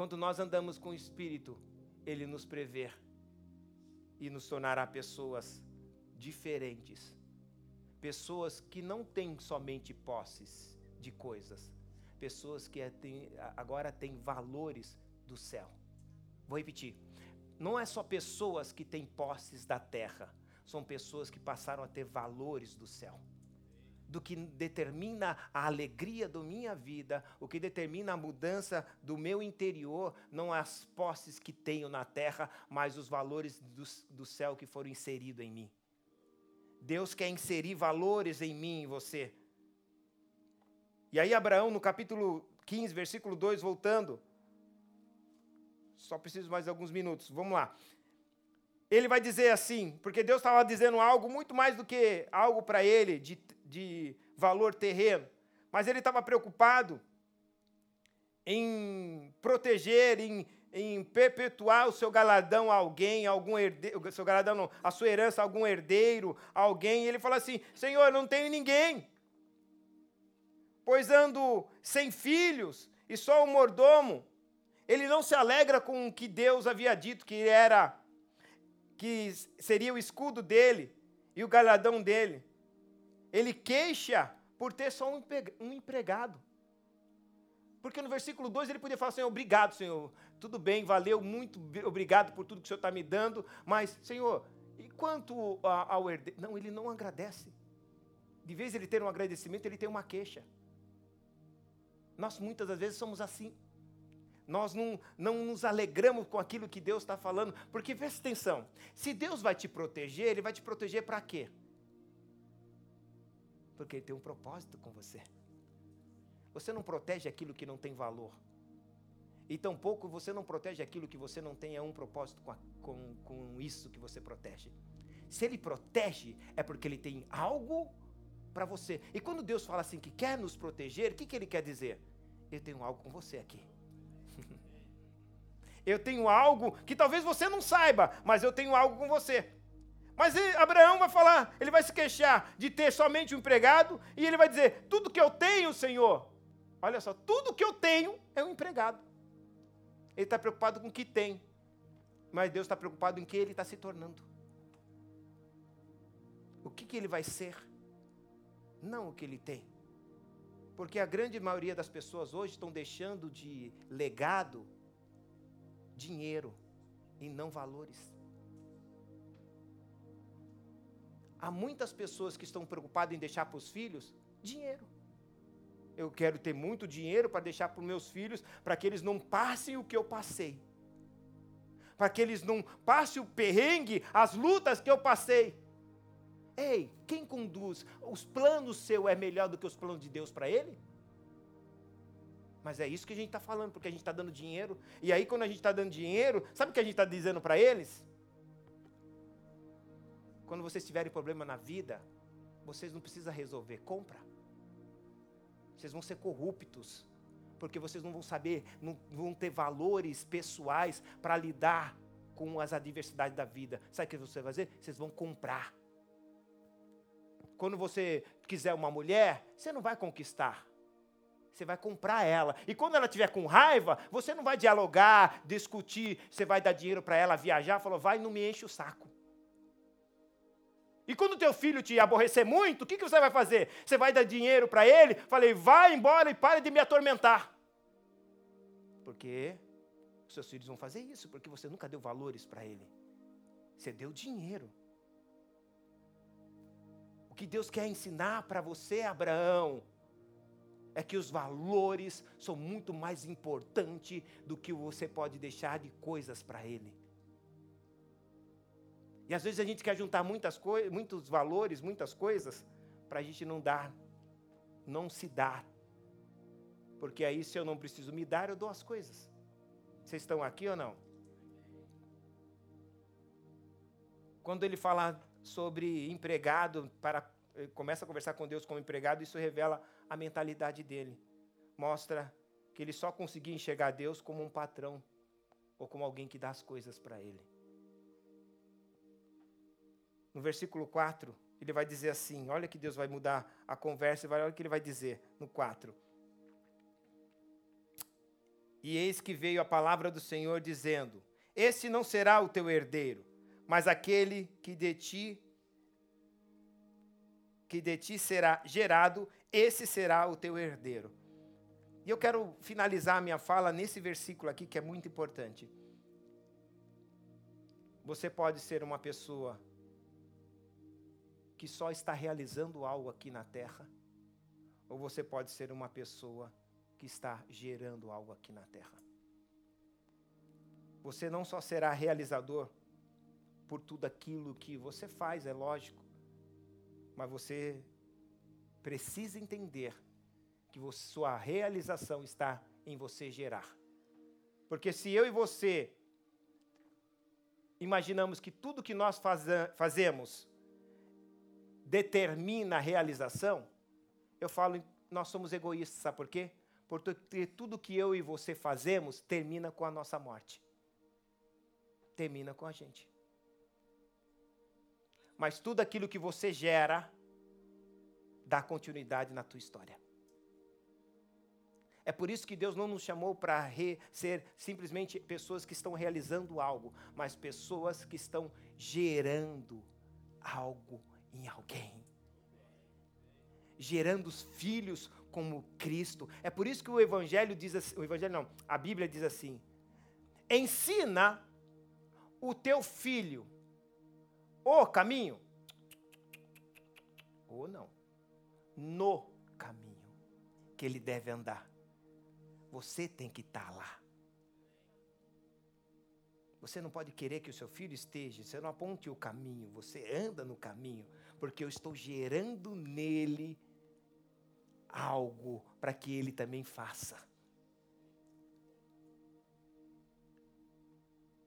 Quando nós andamos com o Espírito, Ele nos prever e nos tornará pessoas diferentes. Pessoas que não têm somente posses de coisas, pessoas que é, agora têm valores do céu. Vou repetir. Não é só pessoas que têm posses da terra, são pessoas que passaram a ter valores do céu do que determina a alegria da minha vida, o que determina a mudança do meu interior, não as posses que tenho na terra, mas os valores do, do céu que foram inseridos em mim. Deus quer inserir valores em mim e você. E aí, Abraão, no capítulo 15, versículo 2, voltando. Só preciso mais alguns minutos. Vamos lá. Ele vai dizer assim, porque Deus estava dizendo algo muito mais do que algo para ele de de valor terreno, mas ele estava preocupado em proteger, em, em perpetuar o seu galadão a alguém, algum herdeiro, seu galadão não, a sua herança a algum herdeiro, alguém, e ele fala assim: Senhor, não tenho ninguém, pois ando sem filhos e só um mordomo. Ele não se alegra com o que Deus havia dito que era, que seria o escudo dele e o galadão dele ele queixa por ter só um empregado. Porque no versículo 2 ele podia falar, Senhor, obrigado, Senhor. Tudo bem, valeu, muito obrigado por tudo que o Senhor está me dando. Mas, Senhor, e quanto ao herdeiro? Não, ele não agradece. De vez ele ter um agradecimento, ele tem uma queixa. Nós muitas das vezes somos assim. Nós não, não nos alegramos com aquilo que Deus está falando. Porque presta atenção: se Deus vai te proteger, Ele vai te proteger para quê? Porque Ele tem um propósito com você. Você não protege aquilo que não tem valor. E tampouco você não protege aquilo que você não tem um propósito com, a, com, com isso que você protege. Se Ele protege, é porque Ele tem algo para você. E quando Deus fala assim que quer nos proteger, o que, que Ele quer dizer? Eu tenho algo com você aqui. (laughs) eu tenho algo que talvez você não saiba, mas eu tenho algo com você. Mas Abraão vai falar, ele vai se queixar de ter somente um empregado, e ele vai dizer: Tudo que eu tenho, Senhor, olha só, tudo que eu tenho é um empregado. Ele está preocupado com o que tem, mas Deus está preocupado em que ele está se tornando. O que, que ele vai ser, não o que ele tem. Porque a grande maioria das pessoas hoje estão deixando de legado dinheiro e não valores. Há muitas pessoas que estão preocupadas em deixar para os filhos dinheiro. Eu quero ter muito dinheiro para deixar para os meus filhos, para que eles não passem o que eu passei. Para que eles não passem o perrengue, as lutas que eu passei. Ei, quem conduz? Os planos seu é melhor do que os planos de Deus para ele? Mas é isso que a gente está falando, porque a gente está dando dinheiro. E aí, quando a gente está dando dinheiro, sabe o que a gente está dizendo para eles? Quando vocês tiverem problema na vida, vocês não precisam resolver, compra. Vocês vão ser corruptos, porque vocês não vão saber, não vão ter valores pessoais para lidar com as adversidades da vida. Sabe o que você vai fazer? Vocês vão comprar. Quando você quiser uma mulher, você não vai conquistar. Você vai comprar ela. E quando ela estiver com raiva, você não vai dialogar, discutir, você vai dar dinheiro para ela viajar, falou, vai, não me enche o saco. E quando teu filho te aborrecer muito, o que, que você vai fazer? Você vai dar dinheiro para ele? Falei, vai embora e pare de me atormentar. Porque seus filhos vão fazer isso, porque você nunca deu valores para ele. Você deu dinheiro. O que Deus quer ensinar para você, Abraão, é que os valores são muito mais importantes do que você pode deixar de coisas para ele. E às vezes a gente quer juntar muitas coisas, muitos valores, muitas coisas, para a gente não dar, não se dar. Porque aí, se eu não preciso me dar, eu dou as coisas. Vocês estão aqui ou não? Quando ele fala sobre empregado, para começa a conversar com Deus como empregado, isso revela a mentalidade dele. Mostra que ele só conseguia enxergar Deus como um patrão ou como alguém que dá as coisas para ele no versículo 4, ele vai dizer assim: olha que Deus vai mudar a conversa, olha o que ele vai dizer no 4. E eis que veio a palavra do Senhor dizendo: Esse não será o teu herdeiro, mas aquele que de ti que de ti será gerado, esse será o teu herdeiro. E eu quero finalizar a minha fala nesse versículo aqui que é muito importante. Você pode ser uma pessoa que só está realizando algo aqui na terra, ou você pode ser uma pessoa que está gerando algo aqui na terra. Você não só será realizador por tudo aquilo que você faz, é lógico, mas você precisa entender que sua realização está em você gerar. Porque se eu e você imaginamos que tudo que nós fazemos determina a realização, eu falo, nós somos egoístas, sabe por quê? Porque tudo que eu e você fazemos termina com a nossa morte. Termina com a gente. Mas tudo aquilo que você gera dá continuidade na tua história. É por isso que Deus não nos chamou para ser simplesmente pessoas que estão realizando algo, mas pessoas que estão gerando algo em alguém. Gerando os filhos como Cristo. É por isso que o Evangelho diz assim, o Evangelho não, a Bíblia diz assim: ensina o teu filho o caminho, ou não, no caminho que ele deve andar. Você tem que estar tá lá. Você não pode querer que o seu filho esteja, você não aponte o caminho, você anda no caminho, porque eu estou gerando nele algo para que ele também faça.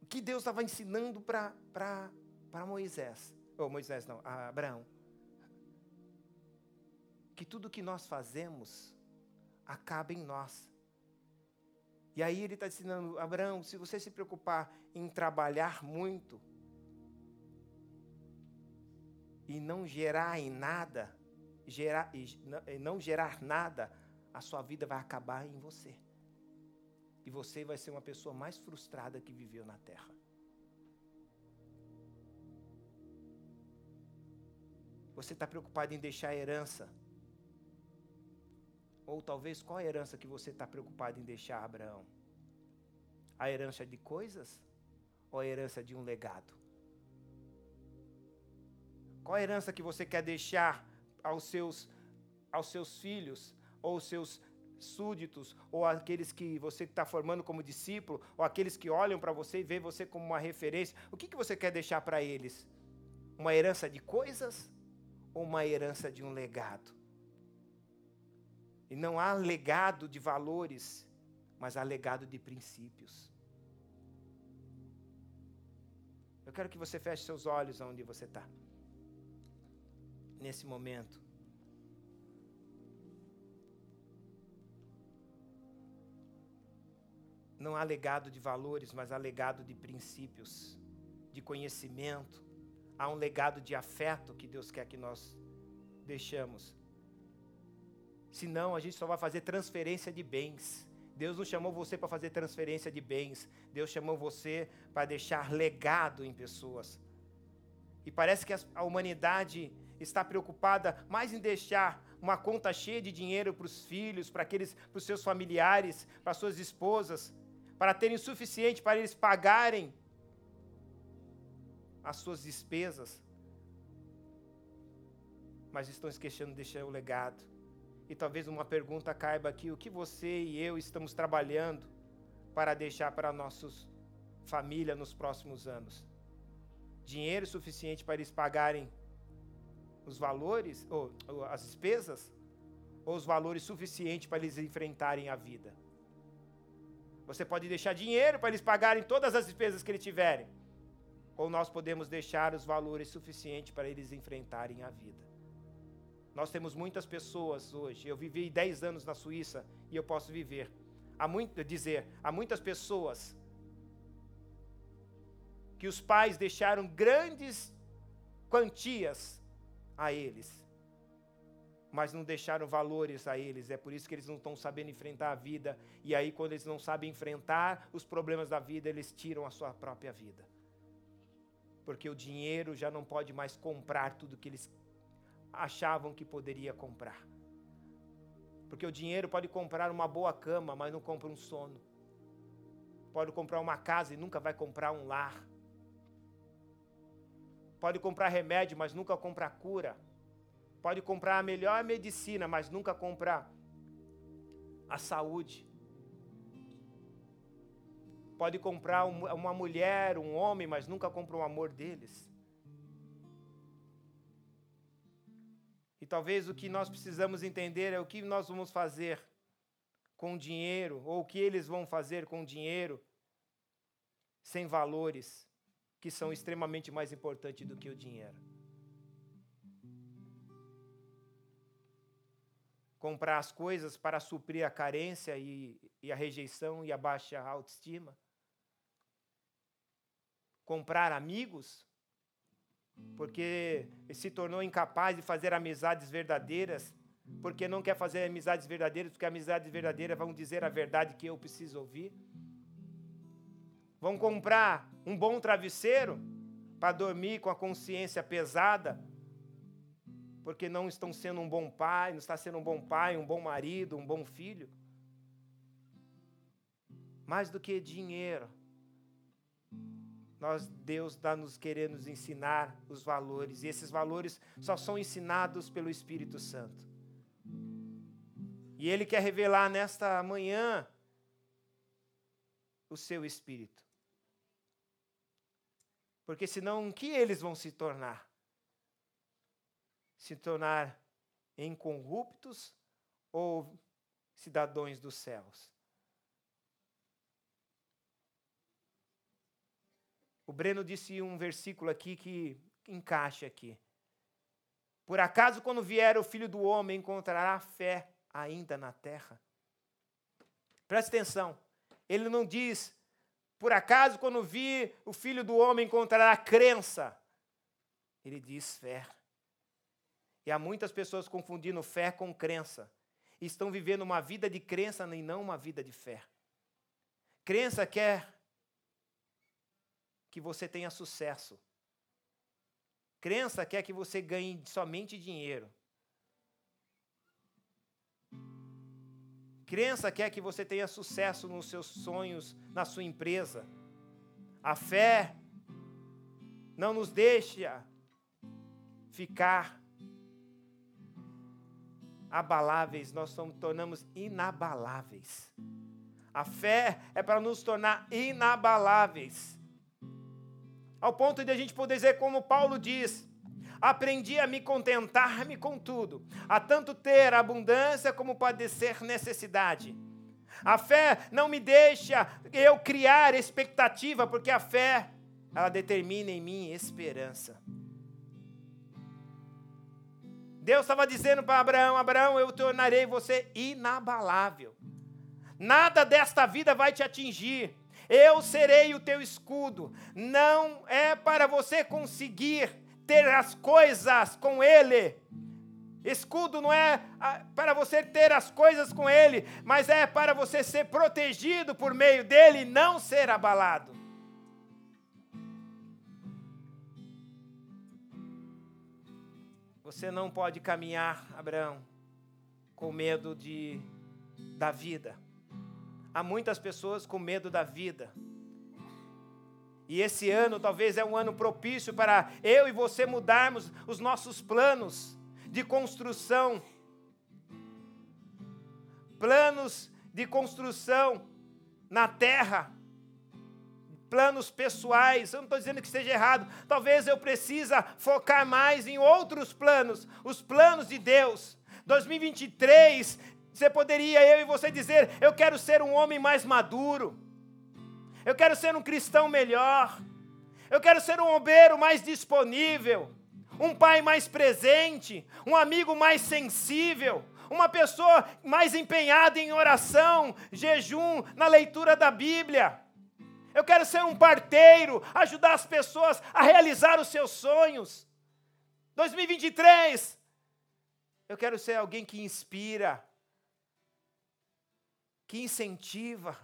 O que Deus estava ensinando para Moisés, ou Moisés não, Abraão, que tudo que nós fazemos acaba em nós. E aí ele está ensinando, Abraão, se você se preocupar em trabalhar muito e não gerar em nada, gerar, e não gerar nada, a sua vida vai acabar em você. E você vai ser uma pessoa mais frustrada que viveu na terra. Você está preocupado em deixar a herança ou talvez qual a herança que você está preocupado em deixar a Abraão? A herança de coisas ou a herança de um legado? Qual a herança que você quer deixar aos seus, aos seus filhos ou aos seus súditos ou aqueles que você está formando como discípulo ou aqueles que olham para você e veem você como uma referência? O que, que você quer deixar para eles? Uma herança de coisas ou uma herança de um legado? E não há legado de valores, mas há legado de princípios. Eu quero que você feche seus olhos onde você está. Nesse momento. Não há legado de valores, mas há legado de princípios, de conhecimento. Há um legado de afeto que Deus quer que nós deixamos Senão a gente só vai fazer transferência de bens. Deus não chamou você para fazer transferência de bens. Deus chamou você para deixar legado em pessoas. E parece que a humanidade está preocupada mais em deixar uma conta cheia de dinheiro para os filhos, para aqueles, para os seus familiares, para suas esposas, para terem o suficiente para eles pagarem as suas despesas. Mas estão esquecendo de deixar o legado. E talvez uma pergunta caiba aqui: o que você e eu estamos trabalhando para deixar para nossos família nos próximos anos? Dinheiro suficiente para eles pagarem os valores, ou, ou as despesas, ou os valores suficientes para eles enfrentarem a vida? Você pode deixar dinheiro para eles pagarem todas as despesas que eles tiverem, ou nós podemos deixar os valores suficientes para eles enfrentarem a vida. Nós temos muitas pessoas hoje. Eu vivi 10 anos na Suíça e eu posso viver. Há muito dizer, há muitas pessoas que os pais deixaram grandes quantias a eles. mas não deixaram valores a eles. É por isso que eles não estão sabendo enfrentar a vida. E aí, quando eles não sabem enfrentar os problemas da vida, eles tiram a sua própria vida. Porque o dinheiro já não pode mais comprar tudo que eles achavam que poderia comprar. Porque o dinheiro pode comprar uma boa cama, mas não compra um sono. Pode comprar uma casa e nunca vai comprar um lar. Pode comprar remédio, mas nunca compra cura. Pode comprar a melhor medicina, mas nunca compra a saúde. Pode comprar uma mulher, um homem, mas nunca compra o amor deles. E talvez o que nós precisamos entender é o que nós vamos fazer com dinheiro, ou o que eles vão fazer com dinheiro, sem valores, que são extremamente mais importantes do que o dinheiro. comprar as coisas para suprir a carência e, e a rejeição e a baixa autoestima. Comprar amigos, porque se tornou incapaz de fazer amizades verdadeiras, porque não quer fazer amizades verdadeiras, porque amizades verdadeiras vão dizer a verdade que eu preciso ouvir. Vão comprar um bom travesseiro para dormir com a consciência pesada, porque não estão sendo um bom pai, não está sendo um bom pai, um bom marido, um bom filho. Mais do que dinheiro, nós Deus está nos querendo nos ensinar os valores e esses valores só são ensinados pelo Espírito Santo. E Ele quer revelar nesta manhã o seu Espírito. Porque senão, o que eles vão se tornar? se tornar incorruptos ou cidadãos dos céus. O Breno disse um versículo aqui que encaixa aqui. Por acaso, quando vier o filho do homem, encontrará fé ainda na terra? Preste atenção. Ele não diz, por acaso, quando vir o filho do homem, encontrará crença. Ele diz fé. E há muitas pessoas confundindo fé com crença. E estão vivendo uma vida de crença e não uma vida de fé. Crença quer que você tenha sucesso. Crença quer que você ganhe somente dinheiro. Crença quer que você tenha sucesso nos seus sonhos, na sua empresa. A fé não nos deixa ficar abaláveis, nós somos, tornamos inabaláveis. A fé é para nos tornar inabaláveis. Ao ponto de a gente poder dizer, como Paulo diz: aprendi a me contentar-me com tudo, a tanto ter abundância como padecer necessidade. A fé não me deixa eu criar expectativa, porque a fé, ela determina em mim esperança. Deus estava dizendo para Abraão: Abraão, eu tornarei você inabalável. Nada desta vida vai te atingir. Eu serei o teu escudo. Não é para você conseguir ter as coisas com Ele. Escudo não é para você ter as coisas com Ele, mas é para você ser protegido por meio dele e não ser abalado. Você não pode caminhar, Abraão, com medo de, da vida. Há muitas pessoas com medo da vida. E esse ano talvez é um ano propício para eu e você mudarmos os nossos planos de construção. Planos de construção na terra planos pessoais. Eu não estou dizendo que esteja errado. Talvez eu precisa focar mais em outros planos, os planos de Deus. 2023, você poderia eu e você dizer: eu quero ser um homem mais maduro. Eu quero ser um cristão melhor. Eu quero ser um obreiro mais disponível, um pai mais presente, um amigo mais sensível, uma pessoa mais empenhada em oração, jejum, na leitura da Bíblia. Eu quero ser um parteiro, ajudar as pessoas a realizar os seus sonhos. 2023, eu quero ser alguém que inspira, que incentiva.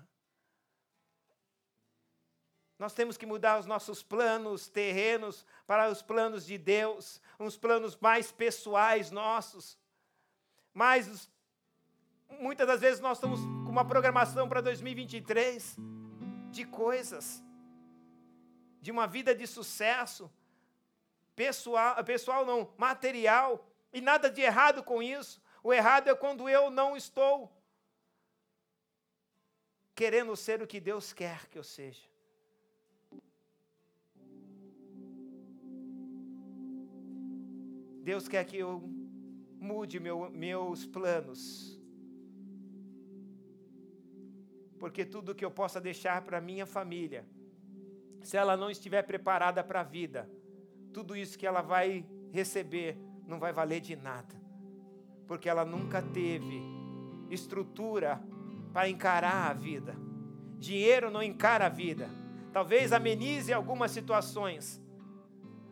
Nós temos que mudar os nossos planos terrenos para os planos de Deus, uns planos mais pessoais nossos. Mas muitas das vezes nós estamos com uma programação para 2023 de coisas, de uma vida de sucesso, pessoal, pessoal não, material, e nada de errado com isso. O errado é quando eu não estou querendo ser o que Deus quer que eu seja. Deus quer que eu mude meu, meus planos. Porque tudo que eu possa deixar para minha família, se ela não estiver preparada para a vida, tudo isso que ela vai receber não vai valer de nada. Porque ela nunca teve estrutura para encarar a vida. Dinheiro não encara a vida. Talvez amenize algumas situações.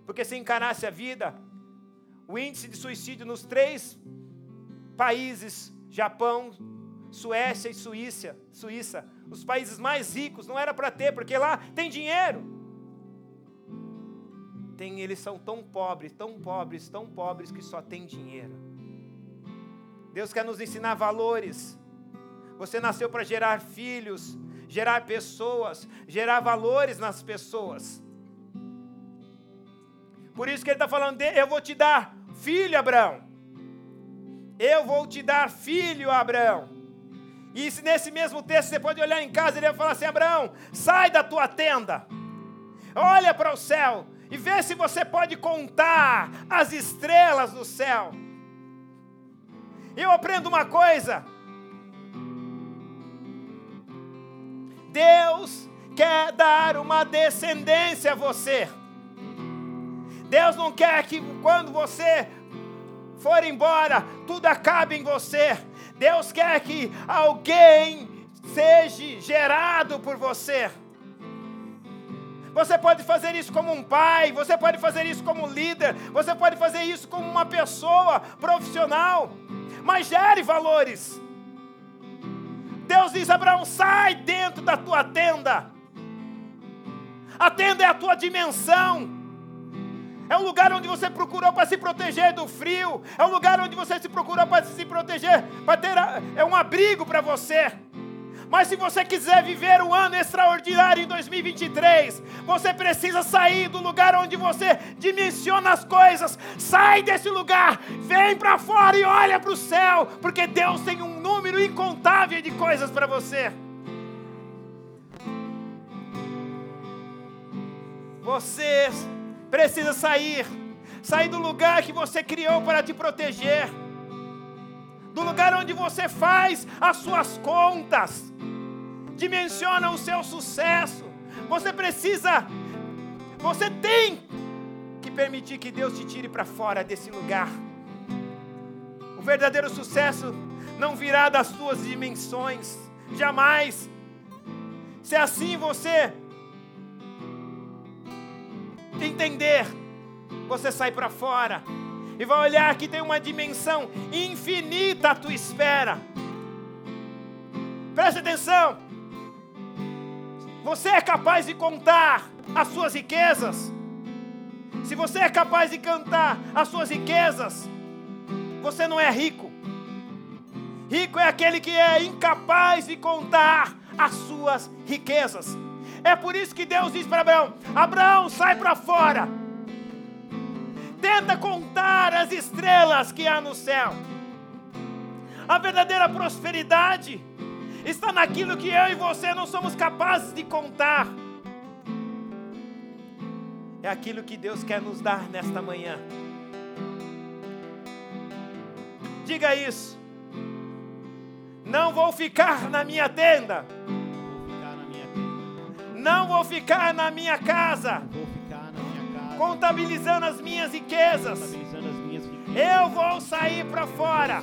Porque se encarasse a vida, o índice de suicídio nos três países, Japão, Suécia e Suíça, Suíça, os países mais ricos, não era para ter, porque lá tem dinheiro. Tem, eles são tão pobres, tão pobres, tão pobres que só tem dinheiro. Deus quer nos ensinar valores. Você nasceu para gerar filhos, gerar pessoas, gerar valores nas pessoas. Por isso que ele está falando, eu vou te dar filho, Abraão. Eu vou te dar filho, Abraão. E se nesse mesmo texto você pode olhar em casa, ele vai falar assim: Abraão, sai da tua tenda, olha para o céu e vê se você pode contar as estrelas do céu. Eu aprendo uma coisa: Deus quer dar uma descendência a você. Deus não quer que quando você for embora, tudo acabe em você. Deus quer que alguém seja gerado por você. Você pode fazer isso como um pai, você pode fazer isso como líder, você pode fazer isso como uma pessoa profissional, mas gere valores. Deus diz: Abraão, sai dentro da tua tenda. A tenda é a tua dimensão. É um lugar onde você procurou para se proteger do frio. É um lugar onde você se procurou para se proteger, para ter é um abrigo para você. Mas se você quiser viver um ano extraordinário em 2023, você precisa sair do lugar onde você dimensiona as coisas. Sai desse lugar, vem para fora e olha para o céu, porque Deus tem um número incontável de coisas para você. Você precisa sair, sair do lugar que você criou para te proteger, do lugar onde você faz as suas contas, dimensiona o seu sucesso. Você precisa, você tem que permitir que Deus te tire para fora desse lugar. O verdadeiro sucesso não virá das suas dimensões, jamais. Se assim você entender, você sai para fora e vai olhar que tem uma dimensão infinita à tua espera. Preste atenção. Você é capaz de contar as suas riquezas? Se você é capaz de cantar as suas riquezas, você não é rico. Rico é aquele que é incapaz de contar as suas riquezas. É por isso que Deus diz para Abraão: Abraão, sai para fora. Tenta contar as estrelas que há no céu. A verdadeira prosperidade está naquilo que eu e você não somos capazes de contar. É aquilo que Deus quer nos dar nesta manhã. Diga isso. Não vou ficar na minha tenda. Não vou ficar na minha casa. Contabilizando as minhas riquezas. Eu vou sair para fora.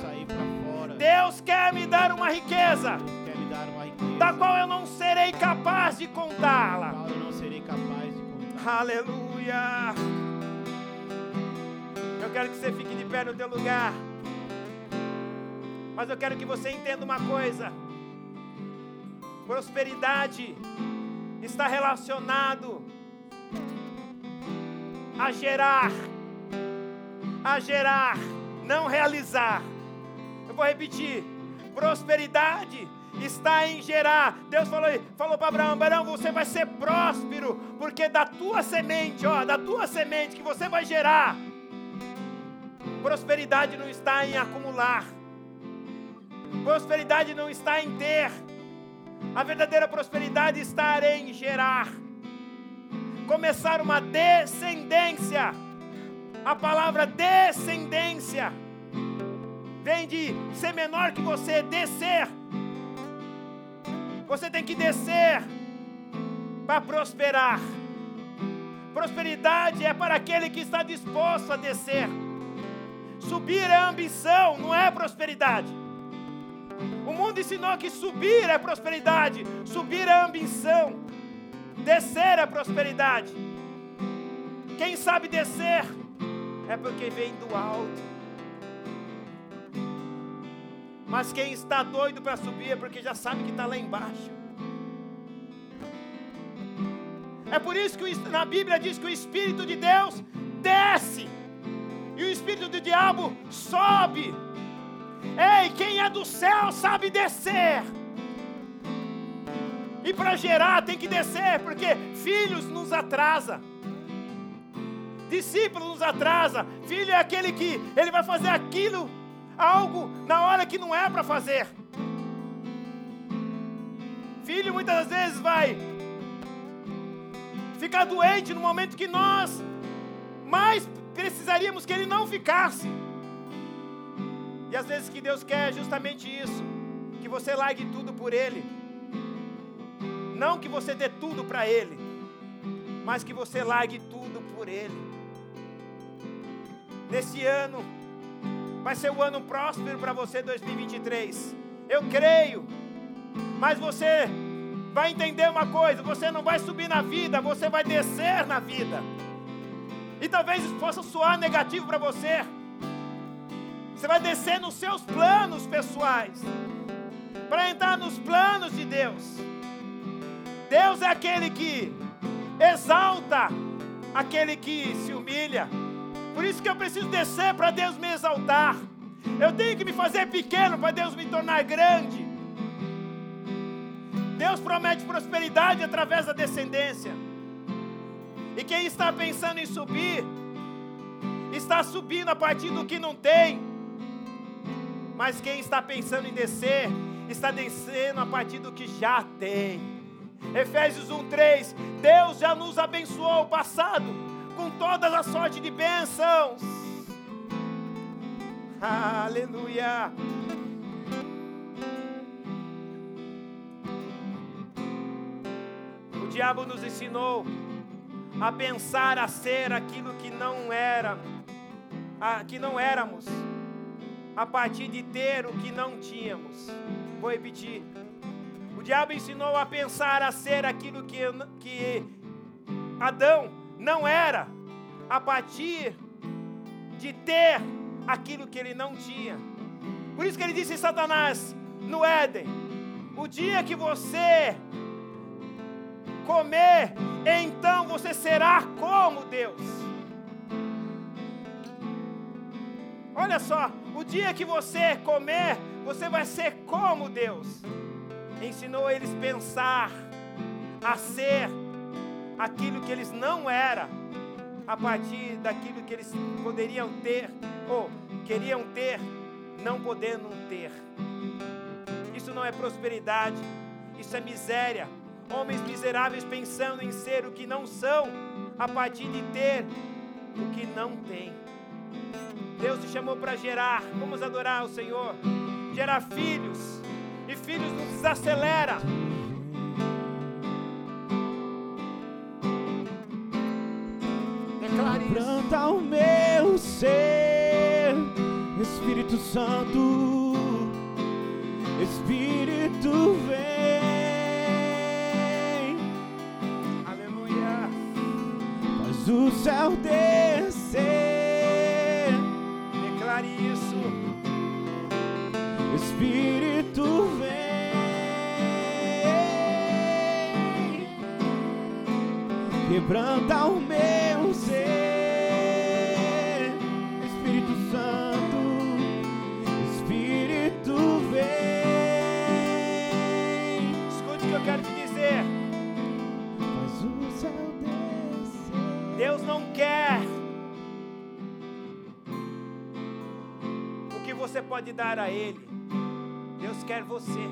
Deus quer me dar uma riqueza da qual eu não serei capaz de contá-la. Aleluia. Eu quero que você fique de pé no teu lugar. Mas eu quero que você entenda uma coisa: prosperidade está relacionado a gerar, a gerar, não realizar. Eu vou repetir: prosperidade está em gerar. Deus falou, falou para Abraão: Abraão, você vai ser próspero, porque da tua semente, ó, da tua semente que você vai gerar. Prosperidade não está em acumular. Prosperidade não está em ter. A verdadeira prosperidade está em gerar. Começar uma descendência. A palavra descendência vem de ser menor que você, descer. Você tem que descer para prosperar. Prosperidade é para aquele que está disposto a descer. Subir é ambição, não é prosperidade. Mundo ensinou que subir é prosperidade, subir é ambição, descer é prosperidade. Quem sabe descer é porque vem do alto. Mas quem está doido para subir é porque já sabe que está lá embaixo. É por isso que na Bíblia diz que o Espírito de Deus desce e o Espírito do diabo sobe. Ei, quem é do céu sabe descer. E para gerar tem que descer, porque filhos nos atrasa. Discípulo nos atrasa. Filho é aquele que ele vai fazer aquilo, algo na hora que não é para fazer. Filho muitas vezes vai ficar doente no momento que nós mais precisaríamos que ele não ficasse. E às vezes que Deus quer é justamente isso, que você largue tudo por Ele. Não que você dê tudo para Ele, mas que você largue tudo por Ele. Nesse ano, vai ser um ano próspero para você 2023. Eu creio, mas você vai entender uma coisa: você não vai subir na vida, você vai descer na vida. E talvez isso possa soar negativo para você. Você vai descer nos seus planos pessoais para entrar nos planos de Deus. Deus é aquele que exalta aquele que se humilha. Por isso que eu preciso descer para Deus me exaltar. Eu tenho que me fazer pequeno para Deus me tornar grande. Deus promete prosperidade através da descendência. E quem está pensando em subir, está subindo a partir do que não tem. Mas quem está pensando em descer, está descendo a partir do que já tem. Efésios 1:3 Deus já nos abençoou o passado com todas as sorte de bênçãos. Aleluia. O diabo nos ensinou a pensar a ser aquilo que não era, que não éramos a partir de ter o que não tínhamos. Vou repetir. O diabo ensinou a pensar a ser aquilo que, que Adão não era, a partir de ter aquilo que ele não tinha. Por isso que ele disse Satanás, no Éden: o dia que você comer, então você será como Deus. Olha só, o dia que você comer, você vai ser como Deus. Ensinou eles pensar, a ser aquilo que eles não eram, a partir daquilo que eles poderiam ter ou queriam ter, não podendo ter. Isso não é prosperidade, isso é miséria. Homens miseráveis pensando em ser o que não são, a partir de ter o que não tem. Deus te chamou para gerar. Vamos adorar o Senhor. Gerar filhos. E filhos nos desacelera. Declare Planta o meu ser, Espírito Santo, Espírito vem. Aleluia. Faz o céu descer Espírito vem. Quebranta o meu ser. Espírito Santo, Espírito vem. Escute o que eu quero te dizer. Faz o céu descer. Deus não quer o que você pode dar a Ele. Quer você.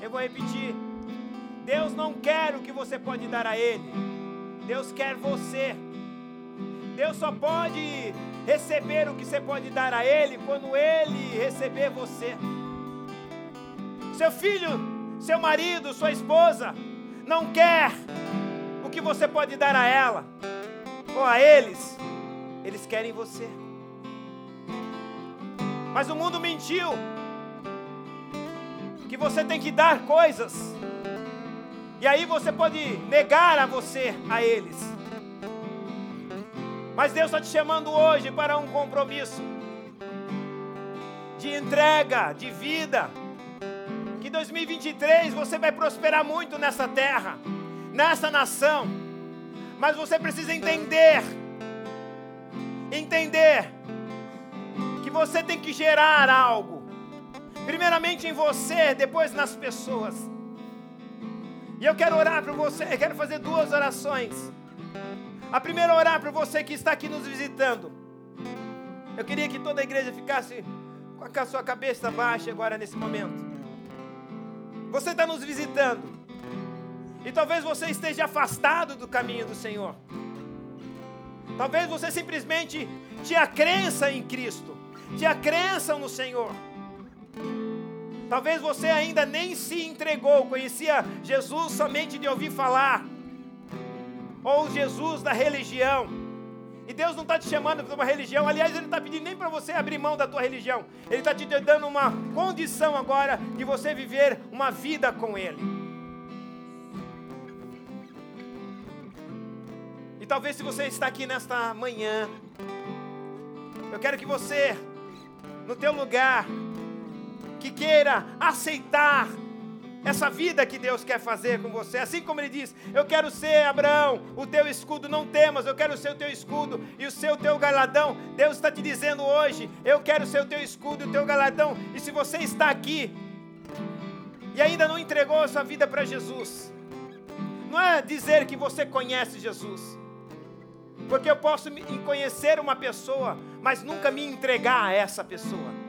Eu vou repetir. Deus não quer o que você pode dar a Ele. Deus quer você. Deus só pode receber o que você pode dar a Ele quando Ele receber você. Seu filho, seu marido, sua esposa não quer o que você pode dar a ela ou a eles, eles querem você. Mas o mundo mentiu que você tem que dar coisas. E aí você pode negar a você, a eles. Mas Deus está te chamando hoje para um compromisso de entrega, de vida. Que 2023 você vai prosperar muito nessa terra, nessa nação. Mas você precisa entender, entender que você tem que gerar algo. Primeiramente em você, depois nas pessoas. E eu quero orar para você, eu quero fazer duas orações. A primeira orar para você que está aqui nos visitando. Eu queria que toda a igreja ficasse com a sua cabeça baixa agora nesse momento. Você está nos visitando. E talvez você esteja afastado do caminho do Senhor. Talvez você simplesmente tinha crença em Cristo, tinha crença no Senhor. Talvez você ainda nem se entregou, conhecia Jesus somente de ouvir falar, ou Jesus da religião. E Deus não está te chamando para uma religião, aliás, Ele não está pedindo nem para você abrir mão da tua religião, Ele está te dando uma condição agora de você viver uma vida com Ele. E talvez se você está aqui nesta manhã, eu quero que você, no teu lugar, que queira aceitar essa vida que Deus quer fazer com você. Assim como ele diz: Eu quero ser Abraão, o teu escudo, não temas, eu quero ser o teu escudo e o seu teu galadão. Deus está te dizendo hoje: Eu quero ser o teu escudo e o teu galadão. E se você está aqui e ainda não entregou a sua vida para Jesus, não é dizer que você conhece Jesus. Porque eu posso conhecer uma pessoa, mas nunca me entregar a essa pessoa.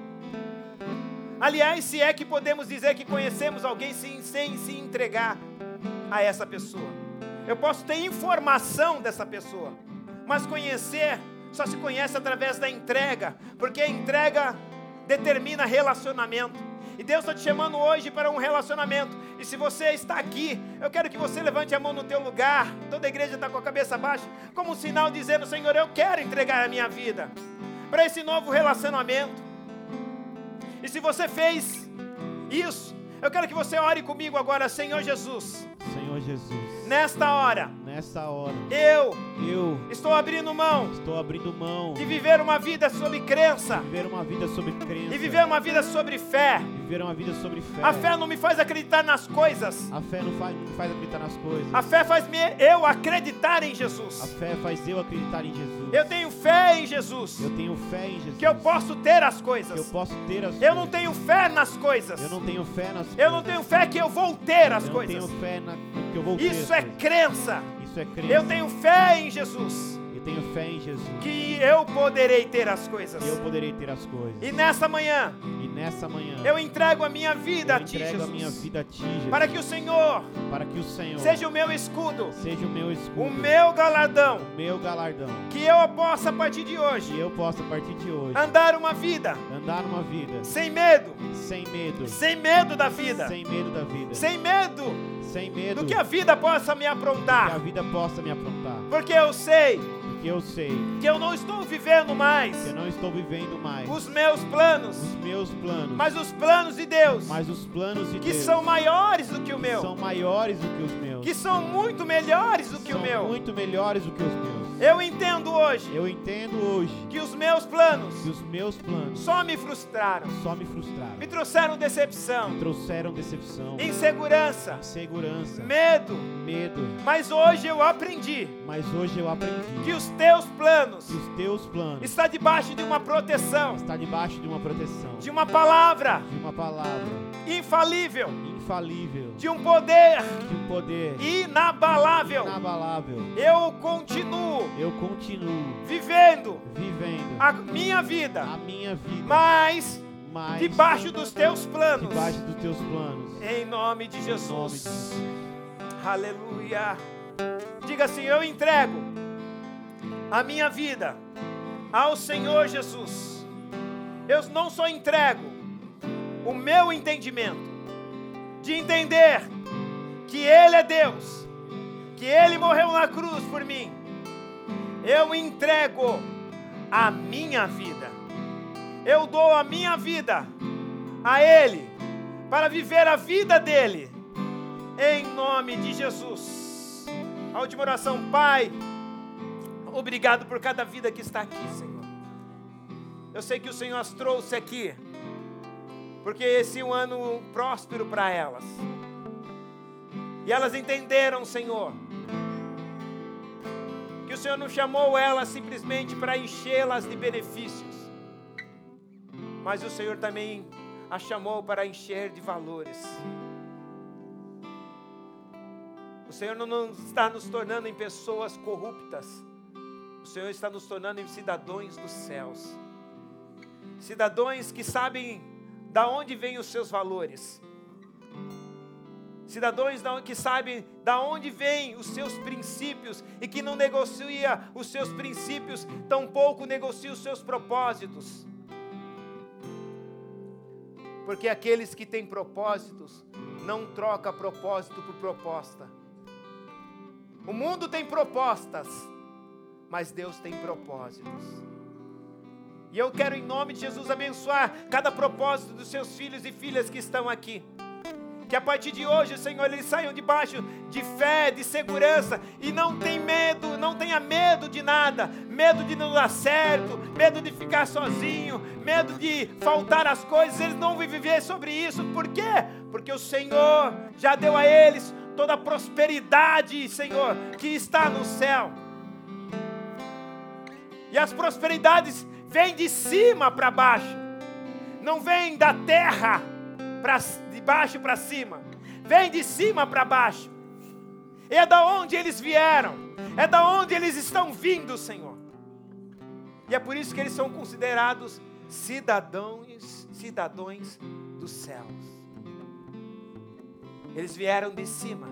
Aliás, se é que podemos dizer que conhecemos alguém sem, sem se entregar a essa pessoa. Eu posso ter informação dessa pessoa, mas conhecer só se conhece através da entrega, porque a entrega determina relacionamento. E Deus está te chamando hoje para um relacionamento. E se você está aqui, eu quero que você levante a mão no teu lugar. Toda a igreja está com a cabeça baixa, como um sinal dizendo: Senhor, eu quero entregar a minha vida para esse novo relacionamento. E se você fez isso, eu quero que você ore comigo agora, Senhor Jesus. Senhor Jesus, Nesta hora, nessa hora, eu eu estou abrindo mão estou abrindo mão de viver uma vida sobre crença viver uma vida sobre crença e viver uma vida sobre fé. viver uma vida sobre fé. A fé não me faz acreditar nas coisas. A fé não faz, me faz acreditar nas coisas. A fé faz me, eu acreditar em A Jesus. fé faz eu acreditar em Jesus. Eu tenho fé em Jesus. Eu tenho fé em Jesus. Que eu posso ter as Que eu coisas. posso ter as Eu não coisas. tenho fé nas coisas. Eu não tenho fé nas Eu não tenho fé que eu vou ter as eu não coisas. tenho fé na, que eu vou ter. Isso é coisas. crença. É. Eu tenho fé em Jesus. Tenho fé em Jesus. Que eu poderei ter as coisas. Que eu poderei ter as coisas. E nessa manhã, E nessa manhã eu entrego a minha vida a ti, entrego a minha Jesus. vida a ti, Jesus. Para que o Senhor para que o Senhor seja o meu escudo, seja o meu escudo, o meu galardão. o meu galardão. Que eu possa, a partir de Que hoje, eu possa, a partir de hoje, andar uma vida andar uma vida sem medo, sem medo, sem medo da vida, sem medo da vida, sem medo sem medo do que a vida possa me que a aprontar. vida possa me aprontar. Porque eu sei Porque eu sei. Que eu não estou vivendo mais. Que eu não estou vivendo mais. Os meus planos, os meus planos, mas os planos de Deus, mas os planos de que Deus. são maiores do que o que meu, são maiores do que os meus, que são muito melhores do que o são meu. muito melhores do que os meus. Eu entendo hoje Eu entendo hoje que os meus planos que os meus planos só me frustraram, só me frustraram. me trouxeram decepção, Me trouxeram decepção, insegurança, insegurança, medo. medo. Mas hoje eu aprendi Mas hoje eu aprendi que os teus planos que os teus planos estão debaixo de uma proteção, estão debaixo de uma proteção, de uma palavra de uma palavra infalível, infalível, de um poder de um poder inabalável. inabalável. Eu continuo Eu continuo vivendo vivendo a minha vida, a minha vida, mas mas debaixo dos teus planos. debaixo dos teus planos. Em nome de Em nome de Jesus. Jesus. Aleluia. Diga assim: Eu entrego a minha vida ao Senhor Jesus. Eu não só entrego o meu entendimento de entender que Ele é Deus, que Ele morreu na cruz por mim. Eu entrego a minha vida. Eu dou a minha vida a Ele para viver a vida dele, em nome de Jesus. A última oração, Pai, obrigado por cada vida que está aqui, Senhor. Eu sei que o Senhor as trouxe aqui, porque esse é um ano próspero para elas. E elas entenderam, Senhor, que o Senhor não chamou elas simplesmente para enchê-las de benefícios, mas o Senhor também a chamou para encher de valores. O Senhor não está nos tornando em pessoas corruptas, o Senhor está nos tornando em cidadãos dos céus, cidadãos que sabem da onde vêm os seus valores, cidadãos da- que sabem da onde vêm os seus princípios e que não negocia os seus princípios, tampouco negocia os seus propósitos. Porque aqueles que têm propósitos não troca propósito por proposta. O mundo tem propostas, mas Deus tem propósitos. E eu quero, em nome de Jesus, abençoar cada propósito dos seus filhos e filhas que estão aqui. Que a partir de hoje, Senhor, eles saiam debaixo de fé, de segurança e não tem medo, não tenha medo de nada, medo de não dar certo, medo de ficar sozinho, medo de faltar as coisas, eles não vão viver sobre isso. Por quê? Porque o Senhor já deu a eles toda a prosperidade, Senhor, que está no céu. E as prosperidades vêm de cima para baixo, não vêm da terra pra, de baixo para cima, vem de cima para baixo. É da onde eles vieram, é da onde eles estão vindo, Senhor. E é por isso que eles são considerados cidadãos, cidadãos dos céus. Eles vieram de cima.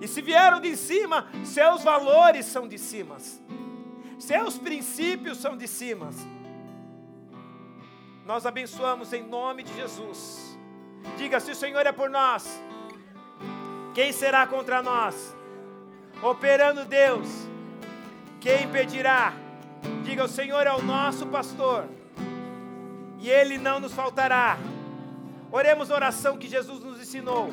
E se vieram de cima, seus valores são de cima. Seus princípios são de cima. Nós abençoamos em nome de Jesus. Diga: se o Senhor é por nós, quem será contra nós? Operando Deus, quem impedirá? Diga: o Senhor é o nosso pastor, e Ele não nos faltará. Oremos a oração que Jesus nos ensinou.